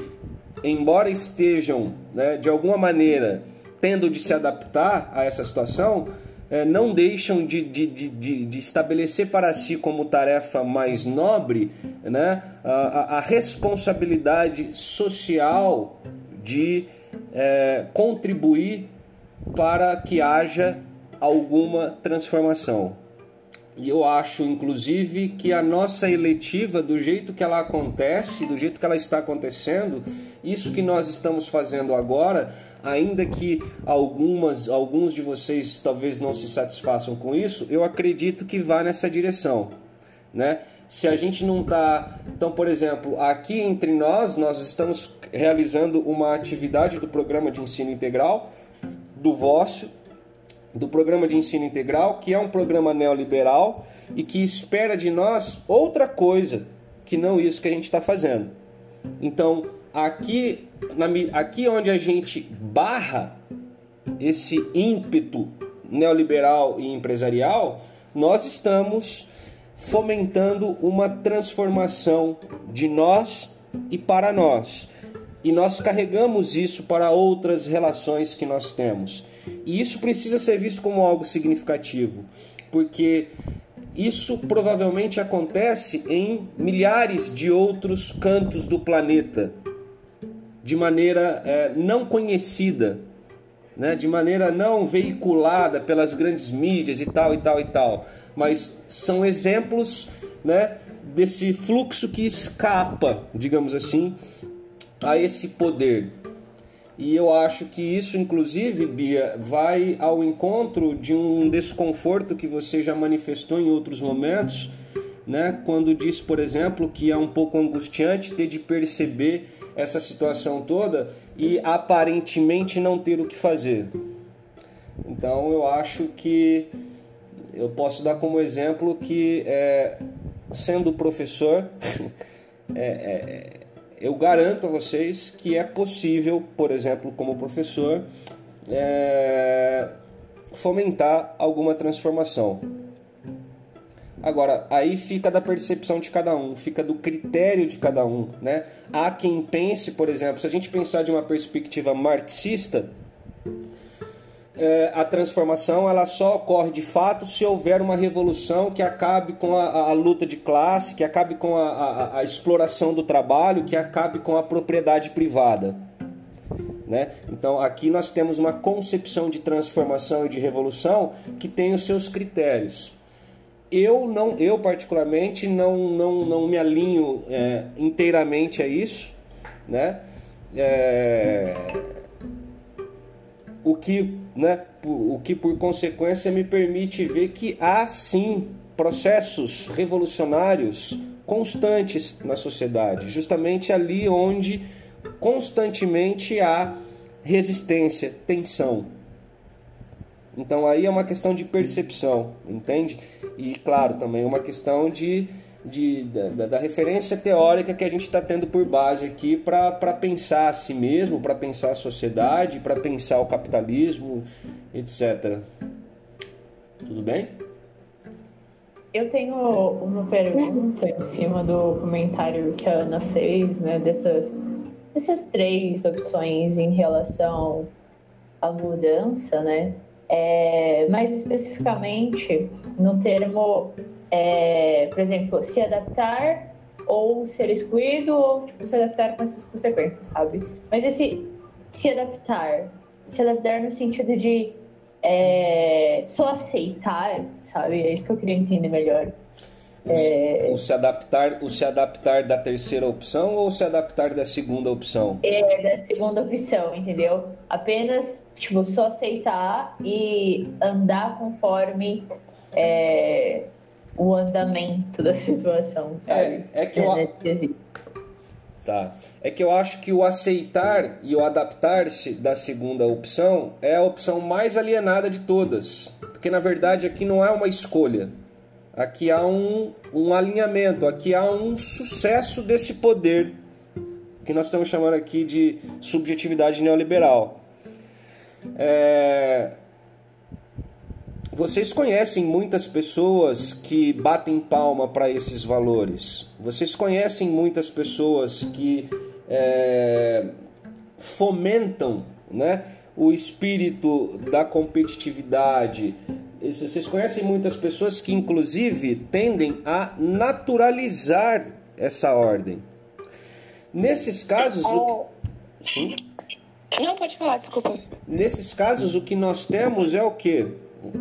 Speaker 1: embora estejam, né, de alguma maneira, tendo de se adaptar a essa situação, é, não deixam de, de, de, de, estabelecer para si como tarefa mais nobre né, a, a- a responsabilidade social de é, contribuir para que haja alguma transformação. E eu acho, inclusive, que a nossa eletiva, do jeito que ela acontece, do jeito que ela está acontecendo, isso que nós estamos fazendo agora, ainda que algumas, alguns de vocês talvez não se satisfaçam com isso, eu acredito que vá nessa direção, né? Se a gente não está, então, por exemplo, aqui entre nós, nós estamos realizando uma atividade do programa de ensino integral do Vócio, do programa de ensino integral, que é um programa neoliberal e que espera de nós outra coisa que não isso que a gente está fazendo. Então, aqui, na aqui onde a gente barra esse ímpeto neoliberal e empresarial, nós estamos fomentando uma transformação de nós e para nós. E nós carregamos isso para outras relações que nós temos. E isso precisa ser visto como algo significativo, porque isso provavelmente acontece em milhares de outros cantos do planeta, de maneira eh, não conhecida, né? de maneira não veiculada pelas grandes mídias e tal e tal e tal, mas são exemplos né, desse fluxo que escapa, digamos assim, a esse poder. E eu acho que isso, inclusive, Bia, vai ao encontro de um desconforto que você já manifestou em outros momentos, né? Quando disse, por exemplo, que é um pouco angustiante ter de perceber essa situação toda e aparentemente não ter o que fazer. Então eu acho que eu posso dar como exemplo que, é, sendo professor, é, é, eu garanto a vocês que é possível, por exemplo, como professor, é, fomentar alguma transformação. Agora, aí fica da percepção de cada um, fica do critério de cada um, né? Há quem pense, por exemplo, se a gente pensar de uma perspectiva marxista, a transformação ela só ocorre de fato se houver uma revolução que acabe com a, a luta de classe, que acabe com a, a, a exploração do trabalho, que acabe com a propriedade privada. Né? Então aqui nós temos uma concepção de transformação e de revolução que tem os seus critérios. Eu não, eu particularmente não, não, não me alinho é, inteiramente a isso, né? É, o que, né, o que por consequência me permite ver que há sim processos revolucionários constantes na sociedade, justamente ali onde constantemente há resistência, tensão. Então aí é uma questão de percepção, entende? E claro, também é uma questão de, de da, da, referência teórica que a gente está tendo por base aqui para pensar a si mesmo, para pensar a sociedade, para pensar o capitalismo, etc. Tudo bem?
Speaker 5: Eu tenho uma pergunta em cima do comentário que a Ana fez, né, dessas, dessas três opções em relação à mudança, né? É, mais especificamente no termo, é, por exemplo, se adaptar ou ser excluído ou tipo, se adaptar com essas consequências, sabe? Mas esse se adaptar, se adaptar no sentido de é, só aceitar, sabe? É isso que eu queria entender melhor.
Speaker 1: É... O, se adaptar, o se adaptar da terceira opção ou se adaptar da segunda opção?
Speaker 5: É, da segunda opção, entendeu? Apenas, tipo, só aceitar e andar conforme é, o andamento da situação, sabe?
Speaker 1: É, é que eu... É, tá. É que eu acho que o aceitar e o adaptar-se da segunda opção é a opção mais alienada de todas. Porque na verdade aqui não é uma escolha Aqui há um, um alinhamento, aqui há um sucesso desse poder que nós estamos chamando aqui de subjetividade neoliberal. É... Vocês conhecem muitas pessoas que batem palma para esses valores. Vocês conhecem muitas pessoas que é... fomentam né, o espírito da competitividade, vocês conhecem muitas pessoas que, inclusive, tendem a naturalizar essa ordem. Nesses casos. O...
Speaker 2: Sim? Não, pode falar, desculpa.
Speaker 1: Nesses casos, o que nós temos é o quê?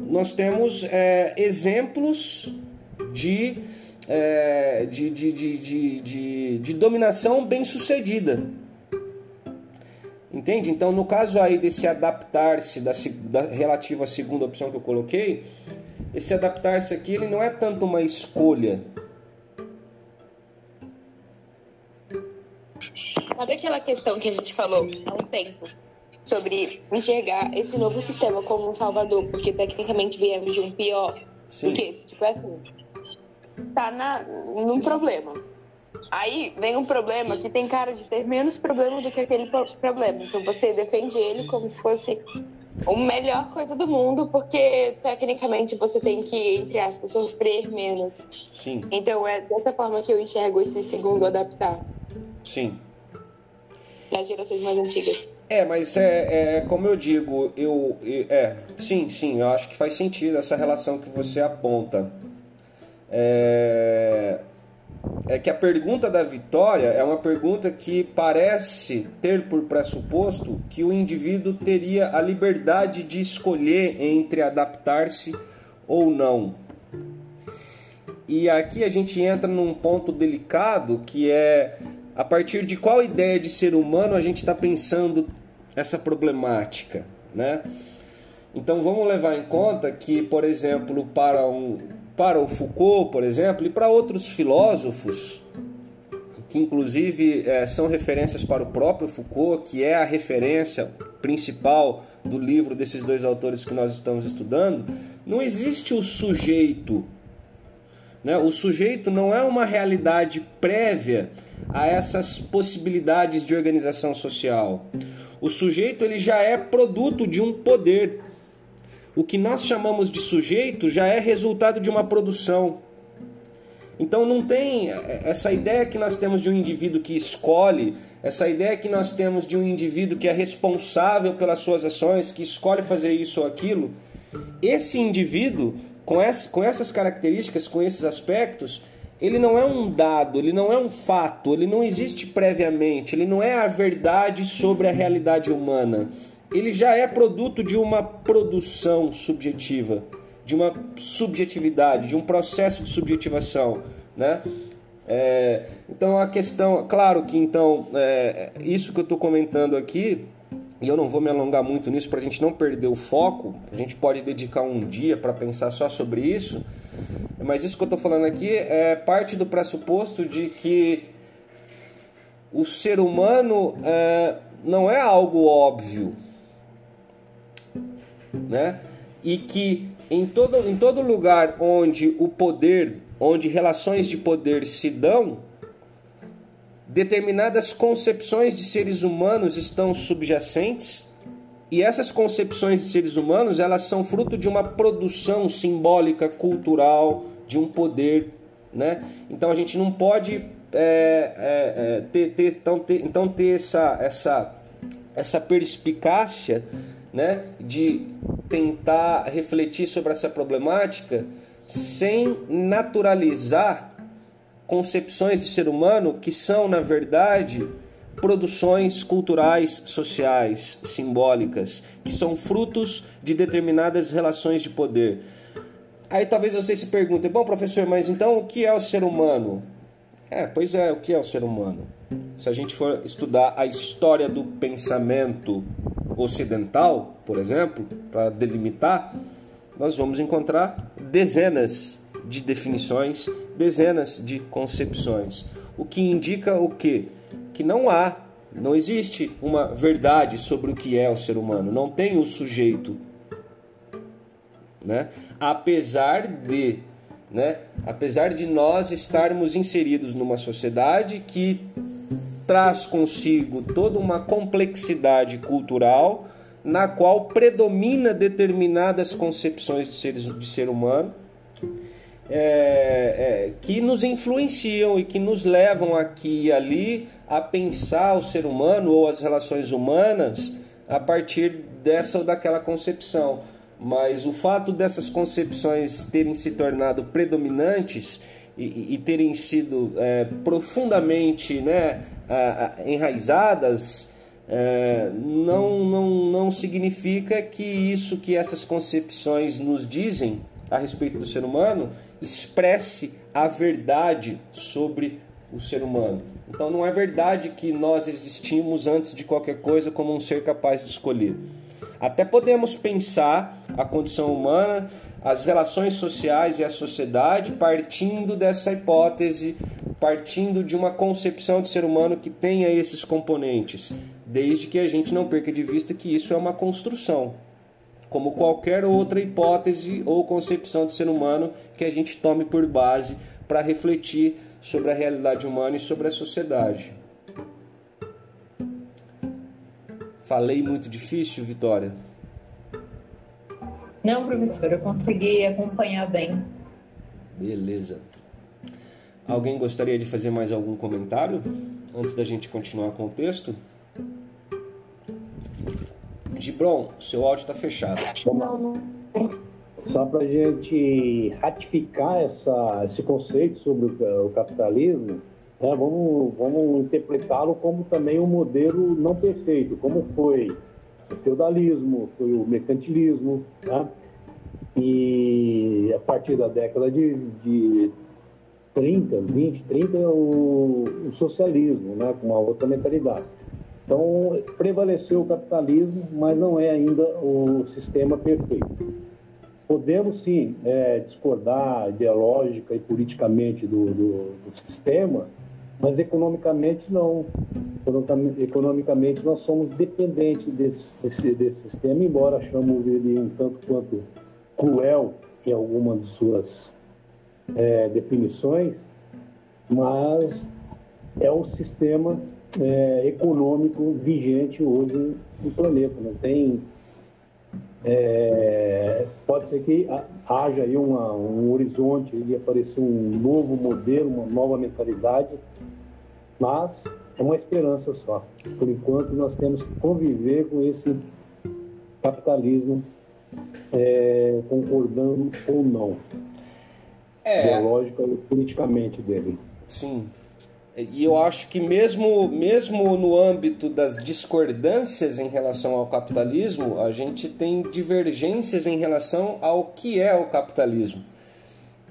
Speaker 1: Nós temos é, exemplos de, é, de, de, de, de, de dominação bem sucedida. Entende? Então, no caso aí desse adaptar-se da, da, relativo à segunda opção que eu coloquei, esse adaptar-se aqui ele não é tanto uma escolha.
Speaker 2: Sabe aquela questão que a gente falou há um tempo sobre enxergar esse novo sistema como um salvador, porque tecnicamente viemos de um pior? Sim. Porque, tipo, é assim, tá na, num problema Aí vem um problema que tem cara de ter menos problema do que aquele problema. Então você defende ele como se fosse a melhor coisa do mundo, porque tecnicamente você tem que, entre aspas, sofrer menos.
Speaker 1: Sim.
Speaker 2: Então é dessa forma que eu enxergo esse segundo adaptar.
Speaker 1: Sim.
Speaker 2: Das gerações mais antigas.
Speaker 1: É, mas é, é como eu digo, eu, é, sim, sim, eu acho que faz sentido essa relação que você aponta. É, é que a pergunta da vitória é uma pergunta que parece ter por pressuposto que o indivíduo teria a liberdade de escolher entre adaptar-se ou não. E aqui a gente entra num ponto delicado que é a partir de qual ideia de ser humano a gente está pensando essa problemática, né? Então vamos levar em conta que, por exemplo, para um, para o Foucault, por exemplo, e para outros filósofos, que inclusive é, são referências para o próprio Foucault, que é a referência principal do livro desses dois autores que nós estamos estudando, não existe o sujeito. Né? O sujeito não é uma realidade prévia a essas possibilidades de organização social. O sujeito ele já é produto de um poder. O que nós chamamos de sujeito já é resultado de uma produção. Então não tem essa ideia que nós temos de um indivíduo que escolhe, essa ideia que nós temos de um indivíduo que é responsável pelas suas ações, que escolhe fazer isso ou aquilo. Esse indivíduo, com, essas características, com esses aspectos, ele não é um dado, ele não é um fato, ele não existe previamente, ele não é a verdade sobre a realidade humana. Ele já é produto de uma produção subjetiva de uma subjetividade, de um processo de subjetivação, né? É, então a questão, claro que então é, isso que eu estou comentando aqui e eu não vou me alongar muito nisso para a gente não perder o foco. A gente pode dedicar um dia para pensar só sobre isso. Mas isso que eu estou falando aqui é parte do pressuposto de que o ser humano é, não é algo óbvio, né? E que em todo, em todo lugar onde o poder, onde relações de poder se dão, determinadas concepções de seres humanos estão subjacentes e essas concepções de seres humanos elas são fruto de uma produção simbólica, cultural, de um poder, né? Então a gente não pode é, é, é, ter, ter, então, ter, então ter essa, essa, essa perspicácia né, de tentar refletir sobre essa problemática sem naturalizar concepções de ser humano que são, na verdade, produções culturais, sociais, simbólicas, que são frutos de determinadas relações de poder. Aí talvez você se pergunte, bom professor, mas então o que é o ser humano? É, pois é, o que é o ser humano? Se a gente for estudar a história do pensamento ocidental, por exemplo, para delimitar, nós vamos encontrar dezenas de definições, dezenas de concepções. O que indica o quê? Que não há, não existe uma verdade sobre o que é o ser humano, não tem o sujeito. Né? Apesar de né? Apesar de nós estarmos inseridos numa sociedade que traz consigo toda uma complexidade cultural na qual predomina determinadas concepções de, seres, de ser humano é, é, que nos influenciam e que nos levam aqui e ali a pensar o ser humano ou as relações humanas a partir dessa ou daquela concepção. Mas o fato dessas concepções terem se tornado predominantes e, e terem sido é, profundamente né, enraizadas, é, não, não, não significa que isso que essas concepções nos dizem a respeito do ser humano expresse a verdade sobre o ser humano. Então não é verdade que nós existimos antes de qualquer coisa como um ser capaz de escolher. Até podemos pensar a condição humana, as relações sociais e a sociedade partindo dessa hipótese partindo de uma concepção de ser humano que tenha esses componentes, desde que a gente não perca de vista que isso é uma construção, como qualquer outra hipótese ou concepção de ser humano que a gente tome por base para refletir sobre a realidade humana e sobre a sociedade. Falei muito difícil, Vitória?
Speaker 5: Não, professor, eu consegui acompanhar bem.
Speaker 1: Beleza. Alguém gostaria de fazer mais algum comentário antes da gente continuar com o texto? Gibron, seu áudio está fechado.
Speaker 4: Só para a gente ratificar essa, esse conceito sobre o, o capitalismo, né, vamos, vamos interpretá-lo como também um modelo não perfeito, como foi o feudalismo, foi o mercantilismo, né? e a partir da década de, de 30, 20, 30 o, o socialismo, né, com uma outra mentalidade. Então, prevaleceu o capitalismo, mas não é ainda o sistema perfeito. Podemos, sim, é, discordar ideológica e politicamente do, do, do, sistema, mas economicamente não. Economicamente, nós somos dependentes desse, desse sistema, embora achamos ele um tanto quanto cruel em algumas de suas é, definições, mas é o sistema é, econômico vigente hoje no planeta. Não tem é, pode ser que haja aí uma, um horizonte e apareça um novo modelo, uma nova mentalidade, mas é uma esperança só. Por enquanto, nós temos que conviver com esse capitalismo, é, concordando ou não, é. ideológica e politicamente dele.
Speaker 1: Sim. E eu acho que mesmo, mesmo no âmbito das discordâncias em relação ao capitalismo, a gente tem divergências em relação ao que é o capitalismo.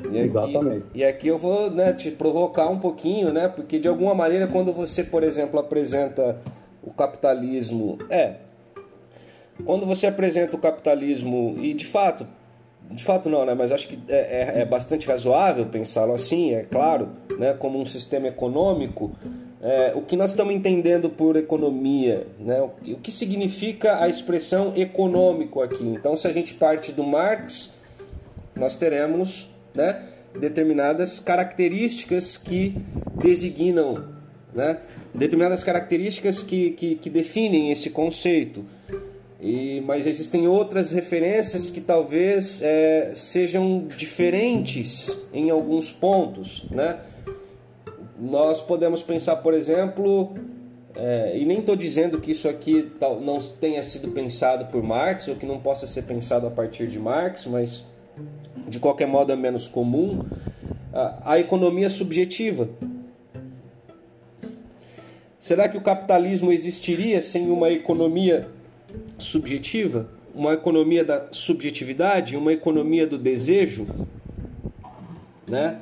Speaker 1: E aqui,
Speaker 4: Exatamente.
Speaker 1: E aqui eu vou né, te provocar um pouquinho, né? Porque de alguma maneira, quando você, por exemplo, apresenta o capitalismo. É. Quando você apresenta o capitalismo, e de fato, de fato não, né? Mas acho que é, é, é bastante razoável pensá-lo assim, é claro, né? Como um sistema econômico. É, o que nós estamos entendendo por economia, né? O, que significa a expressão econômico aqui? Então, se a gente parte do Marx, nós teremos, né? Determinadas características que designam, né? Determinadas características que, que, que definem esse conceito. E, mas existem outras referências que talvez é, sejam diferentes em alguns pontos, né? Nós podemos pensar, por exemplo, é, e nem estou dizendo que isso aqui não tenha sido pensado por Marx ou que não possa ser pensado a partir de Marx, mas de qualquer modo é menos comum, a, a economia subjetiva. Será que o capitalismo existiria sem uma economia subjetiva, uma economia da subjetividade, uma economia do desejo, né?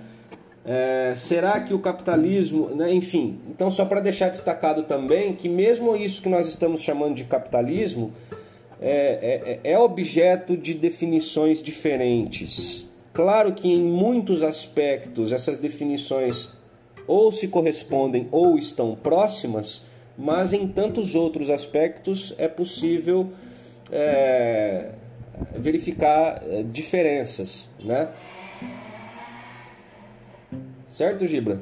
Speaker 1: É, será que o capitalismo, né? enfim, então só para deixar destacado também que mesmo isso que nós estamos chamando de capitalismo é, é, é objeto de definições diferentes. Claro que em muitos aspectos essas definições ou se correspondem ou estão próximas, mas em tantos outros aspectos é possível é, verificar é, diferenças, né? Certo, Gibra?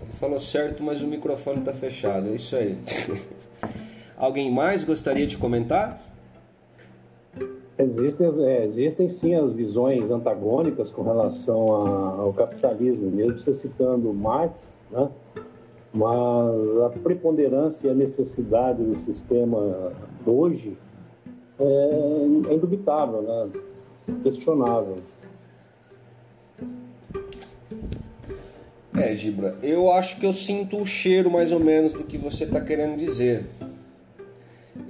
Speaker 1: Ele falou certo, mas o microfone está fechado. É isso aí. Alguém mais gostaria de comentar?
Speaker 4: Existem, é, existem sim as visões antagônicas com relação a, ao capitalismo, mesmo você citando Marx, né? Mas a preponderância e a necessidade do sistema hoje é, é indubitável, né? questionável.
Speaker 1: É, Gibra, eu acho que eu sinto o cheiro mais ou menos do que você está querendo dizer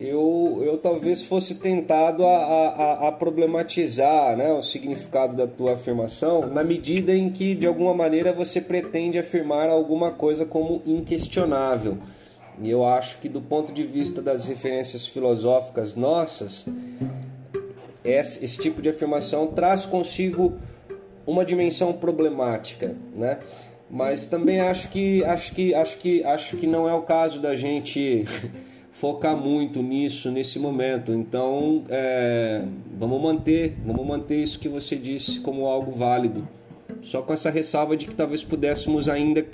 Speaker 1: eu, eu talvez fosse tentado a, a, a, problematizar né, o significado da tua afirmação na medida em que, de alguma maneira, você pretende afirmar alguma coisa como inquestionável. E eu acho que, do ponto de vista das referências filosóficas nossas, esse, esse tipo de afirmação traz consigo uma dimensão problemática, né? Mas também acho que acho que acho que acho que não é o caso da gente focar muito nisso nesse momento. Então, é, vamos manter, vamos manter isso que você disse como algo válido. Só com essa ressalva de que talvez pudéssemos ainda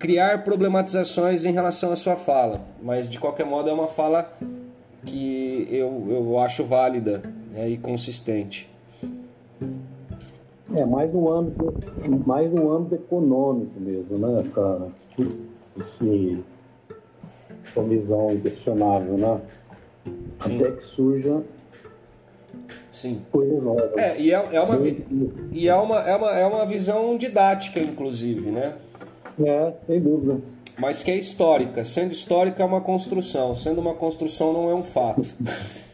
Speaker 1: criar problematizações em relação à sua fala, mas de qualquer modo é uma fala que eu, eu acho válida né, e consistente.
Speaker 4: É mais no âmbito, mais no âmbito econômico mesmo, né? Essa, esse sua visão inquestionável, né? Sim. Até que surja
Speaker 1: Sim.
Speaker 4: coisas novas.
Speaker 1: É, e é, é uma, e é, uma, é, uma, é uma visão didática, inclusive, né?
Speaker 4: É, sem dúvida.
Speaker 1: Mas que é histórica. Sendo histórica é uma construção. Sendo uma construção não é um fato.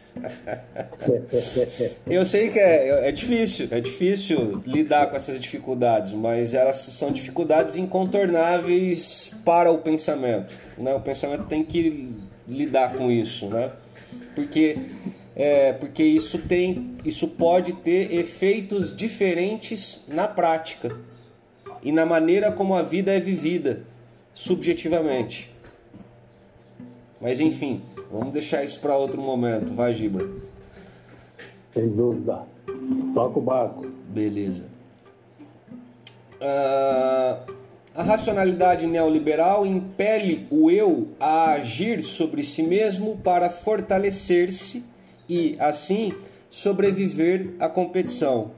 Speaker 1: Eu sei que é, é difícil, é difícil lidar com essas dificuldades, mas elas são dificuldades incontornáveis para o pensamento. Né? O pensamento tem que lidar com isso, né? Porque é, porque isso tem, isso pode ter efeitos diferentes na prática e na maneira como a vida é vivida subjetivamente. Mas enfim, vamos deixar isso para outro momento. Vai, Giba.
Speaker 4: Sem dúvida. Toca o barco.
Speaker 1: Beleza. Uh, a racionalidade neoliberal impele o eu a agir sobre si mesmo para fortalecer-se e, assim, sobreviver à competição.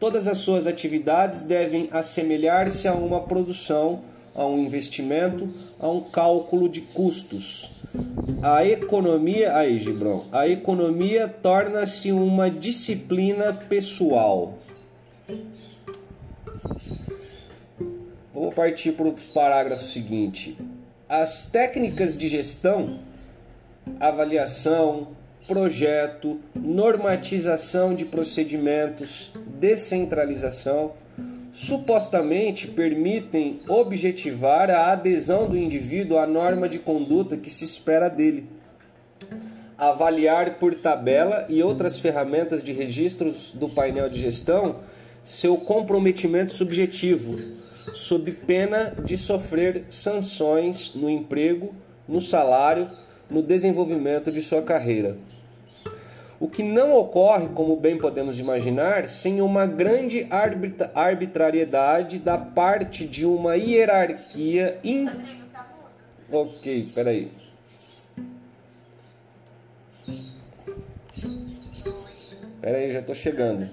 Speaker 1: Todas as suas atividades devem assemelhar-se a uma produção, a um investimento, a um cálculo de custos. A economia, aí, Gibrão, a economia torna-se uma disciplina pessoal. Vamos partir para o parágrafo seguinte. As técnicas de gestão, avaliação, projeto, normatização de procedimentos, descentralização, supostamente permitem objetivar a adesão do indivíduo à norma de conduta que se espera dele. Avaliar por tabela e outras ferramentas de registros do painel de gestão seu comprometimento subjetivo, sob pena de sofrer sanções no emprego, no salário, no desenvolvimento de sua carreira o que não ocorre, como bem podemos imaginar, sem uma grande arbitrariedade da parte de uma hierarquia. In... Ok, peraí. Peraí, já estou chegando.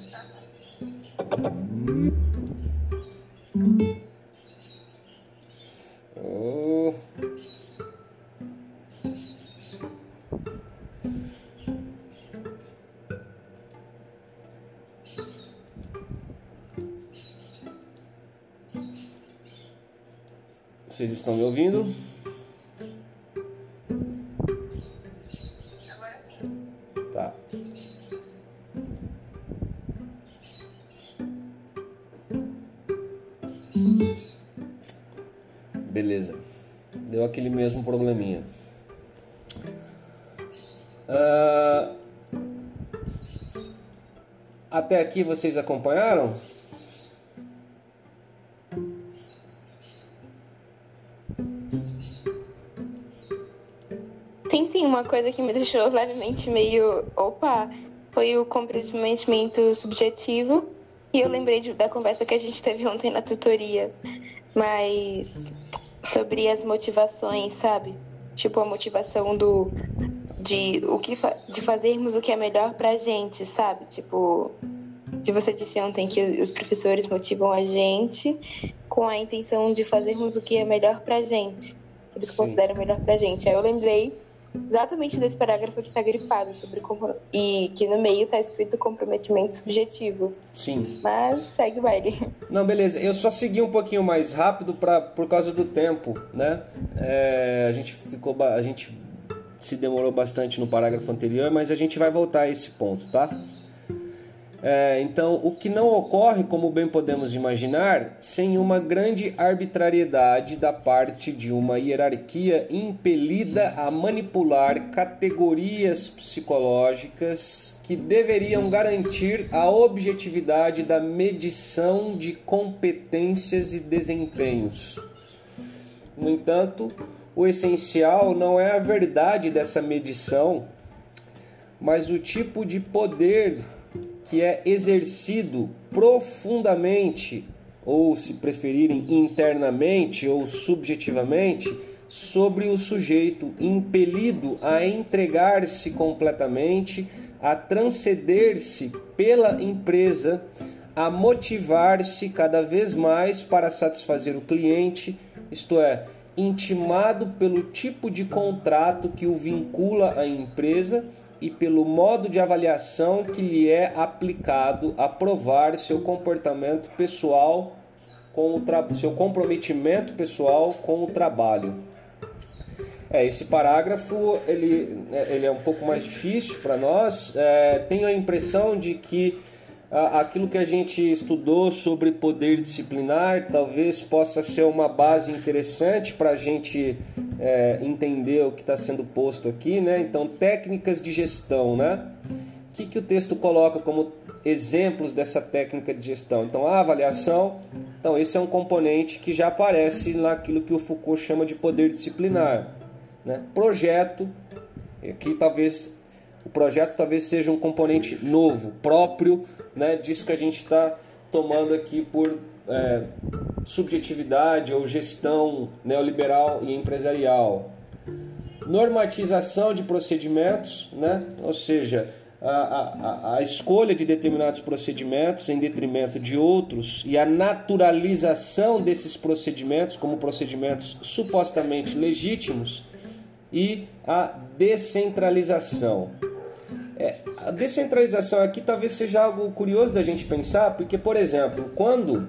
Speaker 1: Vocês estão me ouvindo? Agora. Tá. Beleza. Deu aquele mesmo probleminha. Uh, até aqui vocês acompanharam?
Speaker 2: Coisa que me deixou levemente meio. opa! Foi o comprometimento subjetivo. E eu lembrei de, da conversa que a gente teve ontem na tutoria. Mas. sobre as motivações, sabe? Tipo, a motivação do. de, o que, de fazermos o que é melhor pra gente, sabe? Tipo. De você disse ontem que os professores motivam a gente com a intenção de fazermos o que é melhor pra gente. Eles consideram melhor pra gente. Aí eu lembrei exatamente desse parágrafo que está grifado sobre e que no meio está escrito comprometimento subjetivo.
Speaker 1: Sim.
Speaker 2: Mas segue o baile.
Speaker 1: Não, beleza. Eu só segui um pouquinho mais rápido para por causa do tempo, né? É, a gente ficou a gente se demorou bastante no parágrafo anterior, mas a gente vai voltar a esse ponto, tá? É, então, o que não ocorre, como bem podemos imaginar, sem uma grande arbitrariedade da parte de uma hierarquia impelida a manipular categorias psicológicas que deveriam garantir a objetividade da medição de competências e desempenhos. No entanto, o essencial não é a verdade dessa medição, mas o tipo de poder que é exercido profundamente, ou se preferirem internamente ou subjetivamente, sobre o sujeito, impelido a entregar-se completamente, a transcender-se pela empresa, a motivar-se cada vez mais para satisfazer o cliente, isto é, intimado pelo tipo de contrato que o vincula à empresa e pelo modo de avaliação que lhe é aplicado a provar seu comportamento pessoal com o seu comprometimento pessoal com o trabalho. É, esse parágrafo ele, é, ele é um pouco mais difícil para nós. É, tenho a impressão de que aquilo que a gente estudou sobre poder disciplinar talvez possa ser uma base interessante para a gente é, entender o que está sendo posto aqui, né? Então, técnicas de gestão, né? O que, que o texto coloca como exemplos dessa técnica de gestão? Então, a avaliação, então esse é um componente que já aparece naquilo que o Foucault chama de poder disciplinar, né? Projeto, aqui talvez o projeto talvez seja um componente novo, próprio, né? Disso que a gente está tomando aqui por é, subjetividade ou gestão neoliberal e empresarial. Normatização de procedimentos, né? ou seja, a, a, a escolha de determinados procedimentos em detrimento de outros e a naturalização desses procedimentos como procedimentos supostamente legítimos e a descentralização. É, a descentralização aqui talvez seja algo curioso da gente pensar, porque, por exemplo, quando.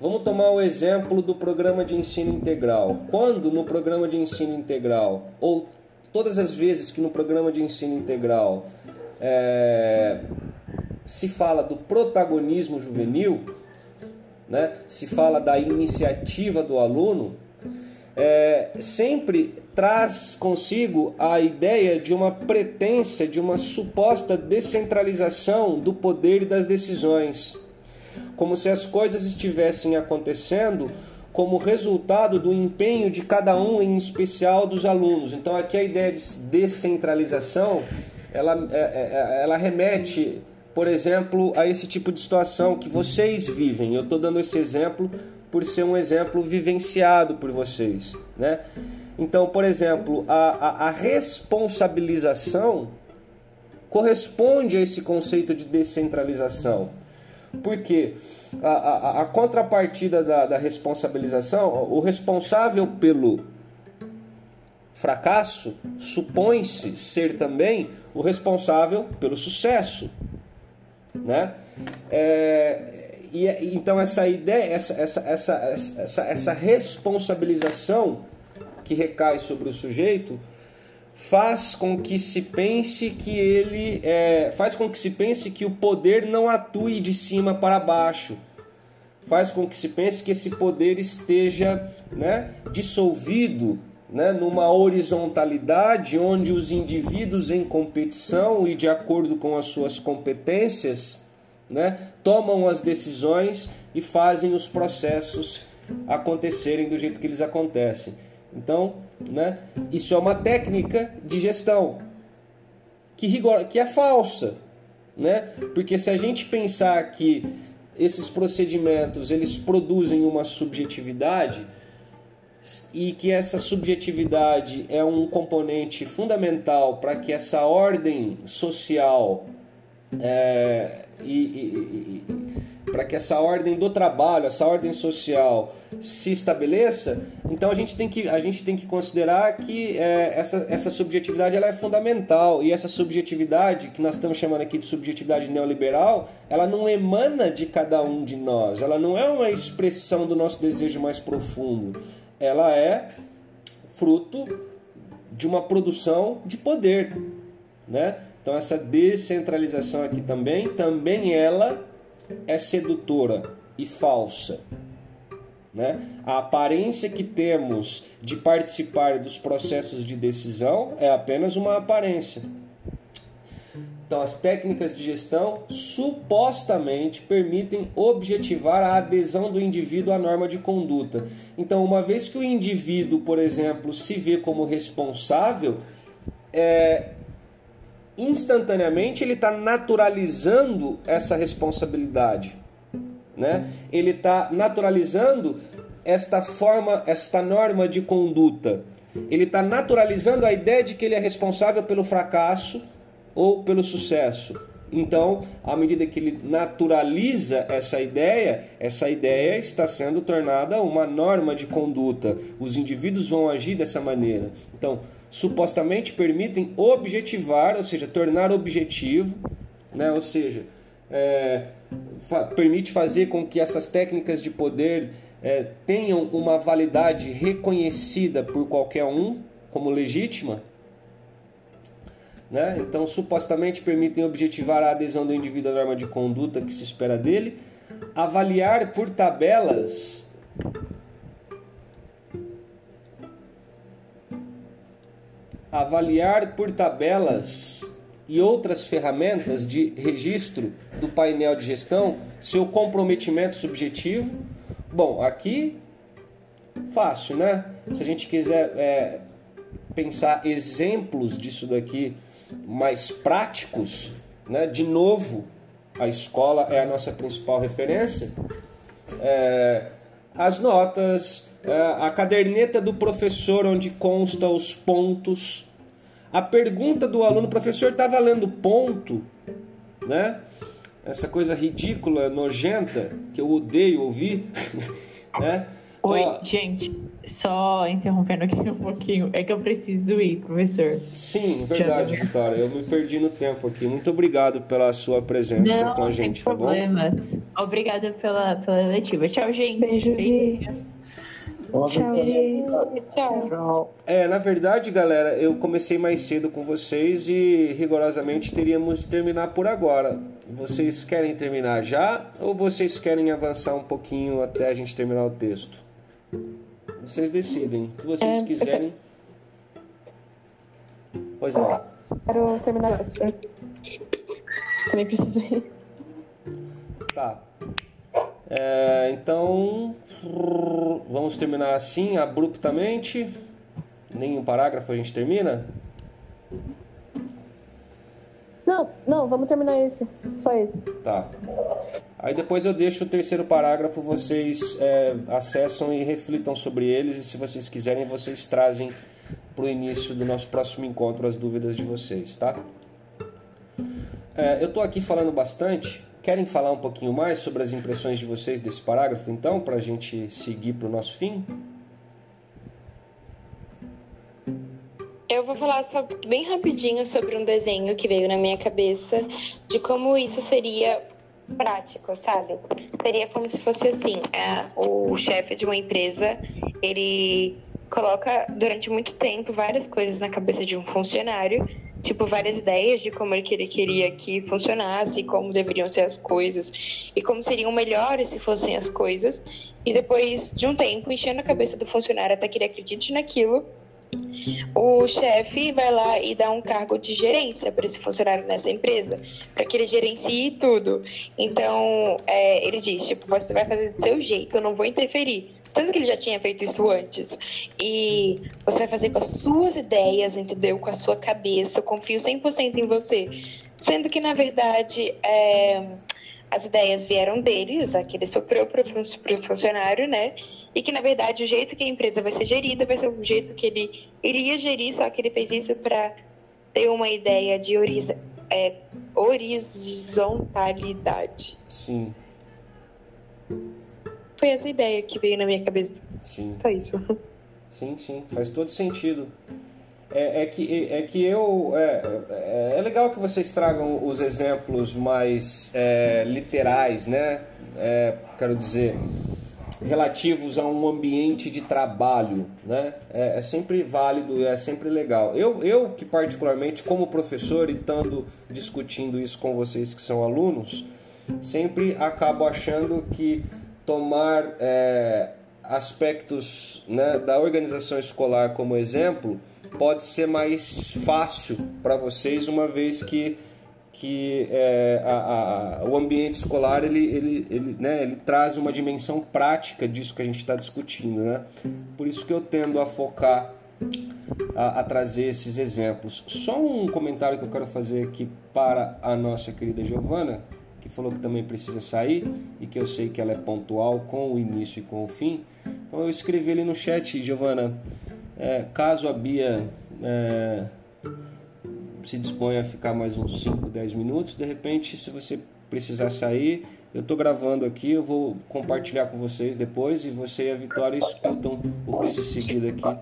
Speaker 1: Vamos tomar o exemplo do programa de ensino integral. Quando no programa de ensino integral, ou todas as vezes que no programa de ensino integral é, se fala do protagonismo juvenil, né, se fala da iniciativa do aluno, é, sempre traz consigo a ideia de uma pretência, de uma suposta descentralização do poder e das decisões, como se as coisas estivessem acontecendo como resultado do empenho de cada um, em especial dos alunos. Então, aqui a ideia de descentralização ela, é, é, é, ela remete, por exemplo, a esse tipo de situação que vocês vivem. Eu estou dando esse exemplo por ser um exemplo vivenciado por vocês, né? Então, por exemplo, a, a, a responsabilização corresponde a esse conceito de descentralização. Porque a, a, a contrapartida da, da responsabilização, o responsável pelo fracasso supõe-se ser também o responsável pelo sucesso, né? É, e então essa ideia, essa, essa, essa, essa, essa responsabilização que recai sobre o sujeito faz com que se pense que ele é, faz com que se pense que o poder não atue de cima para baixo faz com que se pense que esse poder esteja né, dissolvido né, numa horizontalidade onde os indivíduos em competição e de acordo com as suas competências né, tomam as decisões e fazem os processos acontecerem do jeito que eles acontecem. Então, né, isso é uma técnica de gestão que, rigor, que é falsa, né? Porque se a gente pensar que esses procedimentos eles produzem uma subjetividade, e que essa subjetividade é um componente fundamental para que essa ordem social é, e, e, para que essa ordem do trabalho, essa ordem social se estabeleça, então a gente tem que, a gente tem que considerar que é, essa, essa subjetividade ela é fundamental. E essa subjetividade que nós estamos chamando aqui de subjetividade neoliberal, ela não emana de cada um de nós, ela não é uma expressão do nosso desejo mais profundo. Ela é fruto de uma produção de poder, né? Então essa descentralização aqui também, também ela é sedutora e falsa. Né? A aparência que temos de participar dos processos de decisão é apenas uma aparência. Então, as técnicas de gestão supostamente permitem objetivar a adesão do indivíduo à norma de conduta. Então, uma vez que o indivíduo, por exemplo, se vê como responsável, é, instantaneamente ele está naturalizando essa responsabilidade. Né? Ele está naturalizando esta forma, esta norma de conduta. Ele está naturalizando a ideia de que ele é responsável pelo fracasso ou pelo sucesso. Então, à medida que ele naturaliza essa ideia, essa ideia está sendo tornada uma norma de conduta. Os indivíduos vão agir dessa maneira. Então, supostamente permitem objetivar, ou seja, tornar objetivo, né? ou seja, é, fa permite fazer com que essas técnicas de poder é, tenham uma validade reconhecida por qualquer um como legítima né? Então, supostamente permitem objetivar a adesão do indivíduo à norma de conduta que se espera dele, avaliar por tabelas avaliar por tabelas e outras ferramentas de registro do painel de gestão seu comprometimento subjetivo. Bom, aqui fácil, né? Se a gente quiser é, pensar exemplos disso daqui mais práticos, né? de novo, a escola é a nossa principal referência, é, as notas, é, a caderneta do professor onde consta os pontos, a pergunta do aluno, professor, está valendo ponto, né? Essa coisa ridícula, nojenta, que eu odeio ouvir, né?
Speaker 5: Oi, gente, só interrompendo aqui um pouquinho, é que eu preciso ir, professor.
Speaker 1: Sim, verdade, Vitória. Eu me perdi no tempo aqui. Muito obrigado pela sua presença
Speaker 5: Não,
Speaker 1: com a gente,
Speaker 5: sem
Speaker 1: tá bom?
Speaker 5: problemas. Obrigada pela, pela letiva. Tchau, gente.
Speaker 3: Beijo, Vi. Tchau.
Speaker 2: Tchau.
Speaker 4: Tchau.
Speaker 1: É, na verdade, galera, eu comecei mais cedo com vocês e rigorosamente teríamos de terminar por agora. Vocês querem terminar já ou vocês querem avançar um pouquinho até a gente terminar o texto? Vocês decidem. O que vocês
Speaker 3: É,
Speaker 1: quiserem. Pois é.
Speaker 3: Quero terminar. Também preciso ir.
Speaker 1: Tá. É, então, vamos terminar assim, abruptamente. Nenhum parágrafo a gente termina?
Speaker 3: Não, não, vamos terminar esse. Só esse.
Speaker 1: Tá. Aí depois eu deixo o terceiro parágrafo, vocês é, acessam e reflitam sobre eles, e se vocês quiserem, vocês trazem para o início do nosso próximo encontro as dúvidas de vocês, tá? É, eu estou aqui falando bastante. Querem falar um pouquinho mais sobre as impressões de vocês desse parágrafo, então, para a gente seguir para o nosso fim?
Speaker 2: Eu vou falar só bem rapidinho sobre um desenho que veio na minha cabeça de como isso seria prático, sabe? Seria como se fosse assim, é, o chefe de uma empresa, ele coloca durante muito tempo várias coisas na cabeça de um funcionário, tipo várias ideias de como ele queria, que funcionasse, como deveriam ser as coisas e como seriam melhores se fossem as coisas. E depois de um tempo, enchendo a cabeça do funcionário até que ele acredite naquilo, o chefe vai lá e dá um cargo de gerência para esse funcionário nessa empresa, para que ele gerencie tudo. Então, é, ele diz, tipo, você vai fazer do seu jeito, eu não vou interferir. Sendo que ele já tinha feito isso antes. E você vai fazer com as suas ideias, entendeu? Com a sua cabeça, eu confio 100% em você. Sendo que, na verdade, é, as ideias vieram deles, aquele soprou para o funcionário, né? E que, na verdade, o jeito que a empresa vai ser gerida vai ser o jeito que ele iria gerir, só que ele fez isso para ter uma ideia de horiz é, horizontalidade.
Speaker 1: Sim,
Speaker 2: Foi essa ideia que veio na minha cabeça.
Speaker 1: sim.
Speaker 2: Só isso.
Speaker 1: Sim, sim, faz todo sentido. É, é que, é que eu. É, é, é legal que vocês tragam os exemplos mais é, literais, né? É, quero dizer, relativos a um ambiente de trabalho, né? É, é sempre válido, é sempre legal. Eu, eu, que particularmente, como professor e estando discutindo isso com vocês que são alunos, sempre acabo achando que tomar é, aspectos né, da organização escolar como exemplo pode ser mais fácil para vocês, uma vez que, que é, a, a, o ambiente escolar ele, ele, ele, né, ele traz uma dimensão prática disso que a gente está discutindo. Né? Por isso que eu tendo a focar a, a, trazer esses exemplos. Só um comentário que eu quero fazer aqui para a nossa querida Giovana, que falou que também precisa sair e que eu sei que ela é pontual com o início e com o fim. Então eu escrevi ali no chat, Giovana, é, caso a Bia é, se disponha a ficar mais uns 5, 10 minutos, de repente, se você precisar sair, eu estou gravando aqui, eu vou compartilhar com vocês depois e você e a Vitória escutam o que se seguir daqui.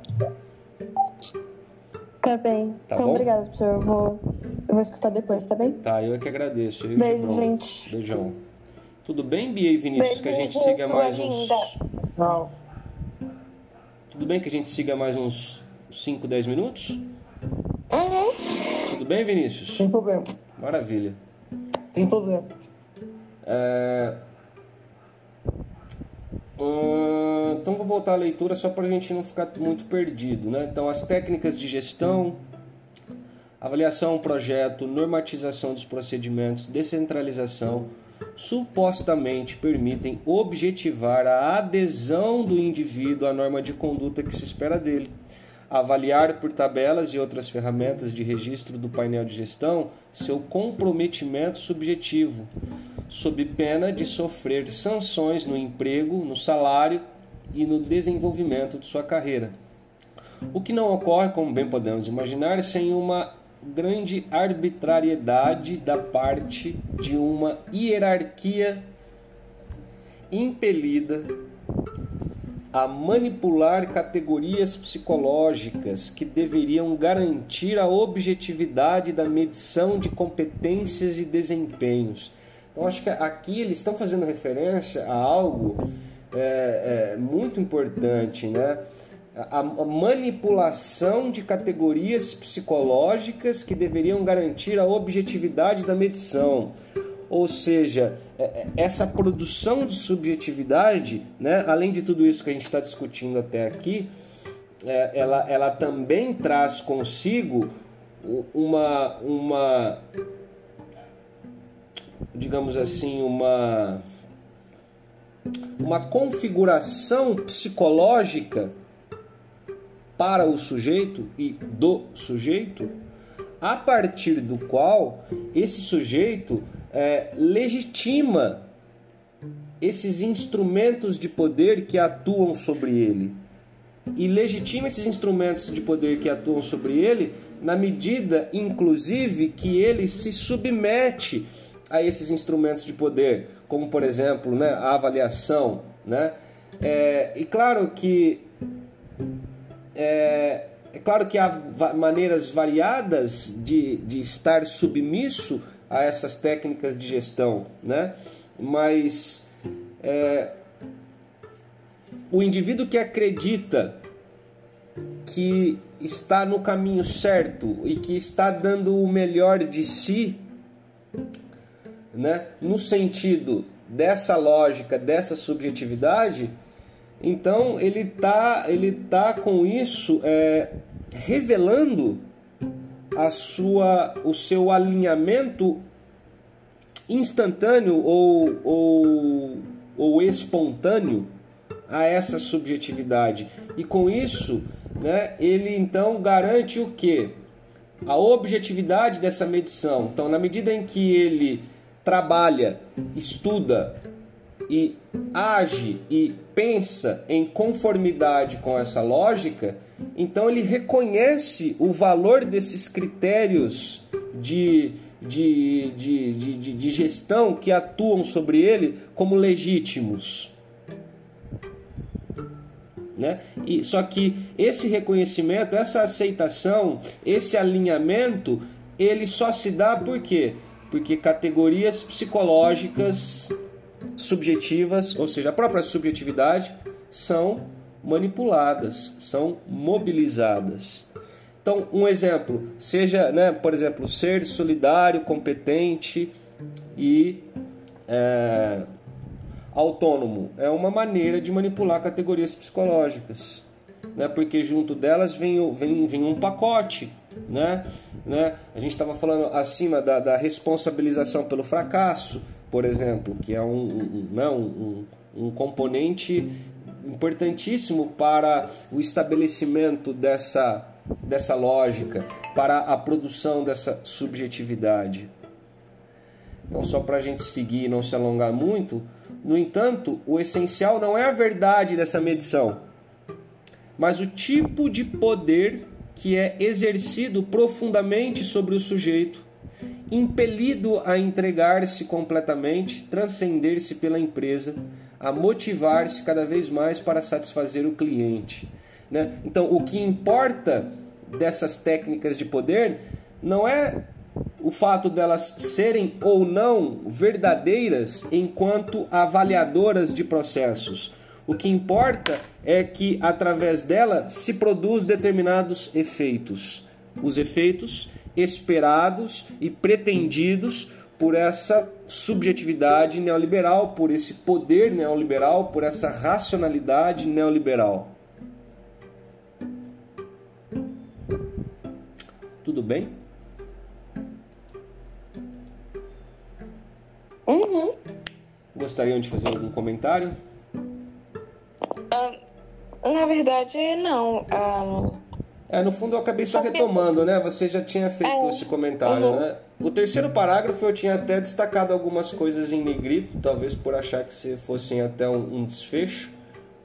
Speaker 3: Tá bem.
Speaker 1: Tá
Speaker 3: então,
Speaker 1: bom?
Speaker 3: obrigada, professor. Eu vou, eu vou escutar depois, tá bem?
Speaker 1: Tá, eu é que agradeço. Eu
Speaker 3: Beijo,
Speaker 1: Gibron.
Speaker 3: gente.
Speaker 1: Beijão. Tudo bem, Bia e Vinícius?
Speaker 2: Beijo,
Speaker 1: que a gente siga mais uns.
Speaker 4: Tchau.
Speaker 1: Tudo bem que a gente siga mais uns 5, 10 minutos?
Speaker 2: Uhum.
Speaker 1: Tudo bem, Vinícius?
Speaker 6: Sem problema,
Speaker 1: Maravilha.
Speaker 6: sem problema.
Speaker 1: É... Hum, Então vou voltar à leitura só para a gente não ficar muito perdido, né? Então as técnicas de gestão, avaliação, projeto, normatização dos procedimentos, descentralização, supostamente permitem objetivar a adesão do indivíduo à norma de conduta que se espera dele. avaliar por tabelas e outras ferramentas de registro do painel de gestão seu comprometimento subjetivo, sob pena de sofrer sanções no emprego, no salário e no desenvolvimento de sua carreira. O que não ocorre, como bem podemos imaginar, sem uma grande arbitrariedade da parte de uma hierarquia impelida a manipular categorias psicológicas que deveriam garantir a objetividade da medição de competências e desempenhos. Então, acho que aqui eles estão fazendo referência a algo é, é, muito importante, né? A, manipulação de categorias psicológicas que deveriam garantir a objetividade da medição. Ou seja, é, é, essa produção de subjetividade, né, além de tudo isso que a gente está discutindo até aqui, é, ela, ela também traz consigo uma, uma digamos assim, uma, uma configuração psicológica para o sujeito e do sujeito, a partir do qual esse sujeito é, legitima esses instrumentos de poder que atuam sobre ele. E legitima esses instrumentos de poder que atuam sobre ele na medida, inclusive, que ele se submete a esses instrumentos de poder, como por exemplo né, a avaliação. Né? É, e claro que é, é claro que há maneiras variadas de, de estar submisso a essas técnicas de gestão, né? Mas é, o indivíduo que acredita que está no caminho certo e que está dando o melhor de si, né? No sentido dessa lógica, dessa subjetividade, então ele tá, ele tá com isso é, revelando a sua, o seu alinhamento instantâneo ou, ou, ou espontâneo a essa subjetividade. E com isso, né, ele então garante o que? A objetividade dessa medição. Então, na medida em que ele trabalha, estuda e age e pensa em conformidade com essa lógica, então ele reconhece o valor desses critérios de, de, de, de, de gestão que atuam sobre ele como legítimos. Né? E, só que esse reconhecimento, essa aceitação, esse alinhamento, ele só se dá por quê? Porque categorias psicológicas subjetivas, ou seja, a própria subjetividade, são manipuladas, são mobilizadas. Então, um exemplo, seja, né, por exemplo, ser solidário, competente e é, autônomo é uma maneira de manipular categorias psicológicas, né, porque junto delas vem, vem, vem um pacote. Né, né? A gente estava falando acima da, da responsabilização pelo fracasso, por exemplo, que é um, um, né, um, um componente importantíssimo para o estabelecimento dessa, dessa lógica, para a produção dessa subjetividade. Então, só para a gente seguir e não se alongar muito, no entanto, o essencial não é a verdade dessa medição, mas o tipo de poder que é exercido profundamente sobre o sujeito impelido a entregar-se completamente, transcender-se pela empresa, a motivar-se cada vez mais para satisfazer o cliente. Né? Então, o que importa dessas técnicas de poder não é o fato delas serem ou não verdadeiras enquanto avaliadoras de processos. O que importa é que através dela se produz determinados efeitos. Os efeitos esperados e pretendidos por essa subjetividade neoliberal, por esse poder neoliberal, por essa racionalidade neoliberal. Tudo bem?
Speaker 2: Uhum.
Speaker 1: Gostariam de fazer algum comentário?
Speaker 2: Uh, na verdade, não. Uh,
Speaker 1: É, no fundo eu acabei só retomando, né? Você já tinha feito
Speaker 2: É.
Speaker 1: esse comentário,
Speaker 2: Uhum.
Speaker 1: né? O terceiro parágrafo eu tinha até destacado algumas coisas em negrito, talvez por achar que se fossem até um, um desfecho,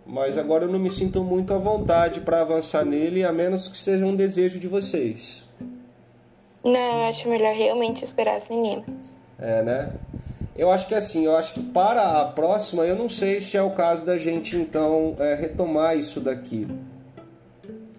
Speaker 1: mas agora eu não me sinto muito à vontade para avançar nele, a menos que seja um desejo de vocês.
Speaker 2: Não, eu acho melhor realmente esperar as meninas.
Speaker 1: É, né? Eu acho que assim, eu acho que para a próxima, eu não sei se é o caso da gente então é, retomar isso daqui.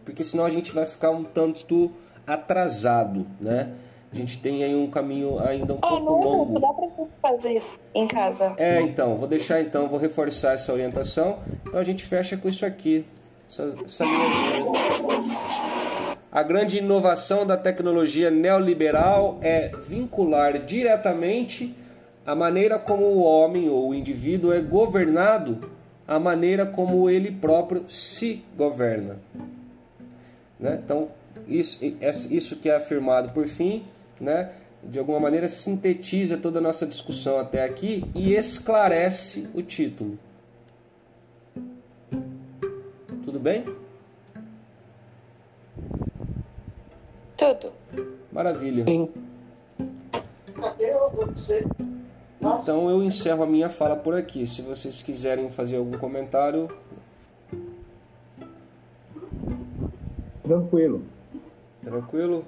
Speaker 1: Porque senão a gente vai ficar um tanto atrasado, né? A gente tem aí um caminho ainda um
Speaker 2: Ah,
Speaker 1: pouco
Speaker 2: não,
Speaker 1: longo.
Speaker 2: dá pra fazer isso em casa.
Speaker 1: É, então, vou deixar então, vou reforçar essa orientação. Então a gente fecha com isso aqui. Essa, essa. A grande inovação da tecnologia neoliberal é vincular diretamente a maneira como o homem ou o indivíduo é governado à maneira como ele próprio se governa. Né? Então, isso, isso que é afirmado por fim, né? de alguma maneira sintetiza toda a nossa discussão até aqui e esclarece o título. Tudo bem?
Speaker 2: Tudo.
Speaker 1: Maravilha. Então eu encerro a minha fala por aqui. Se vocês quiserem fazer algum comentário,
Speaker 4: Tranquilo.
Speaker 1: tranquilo?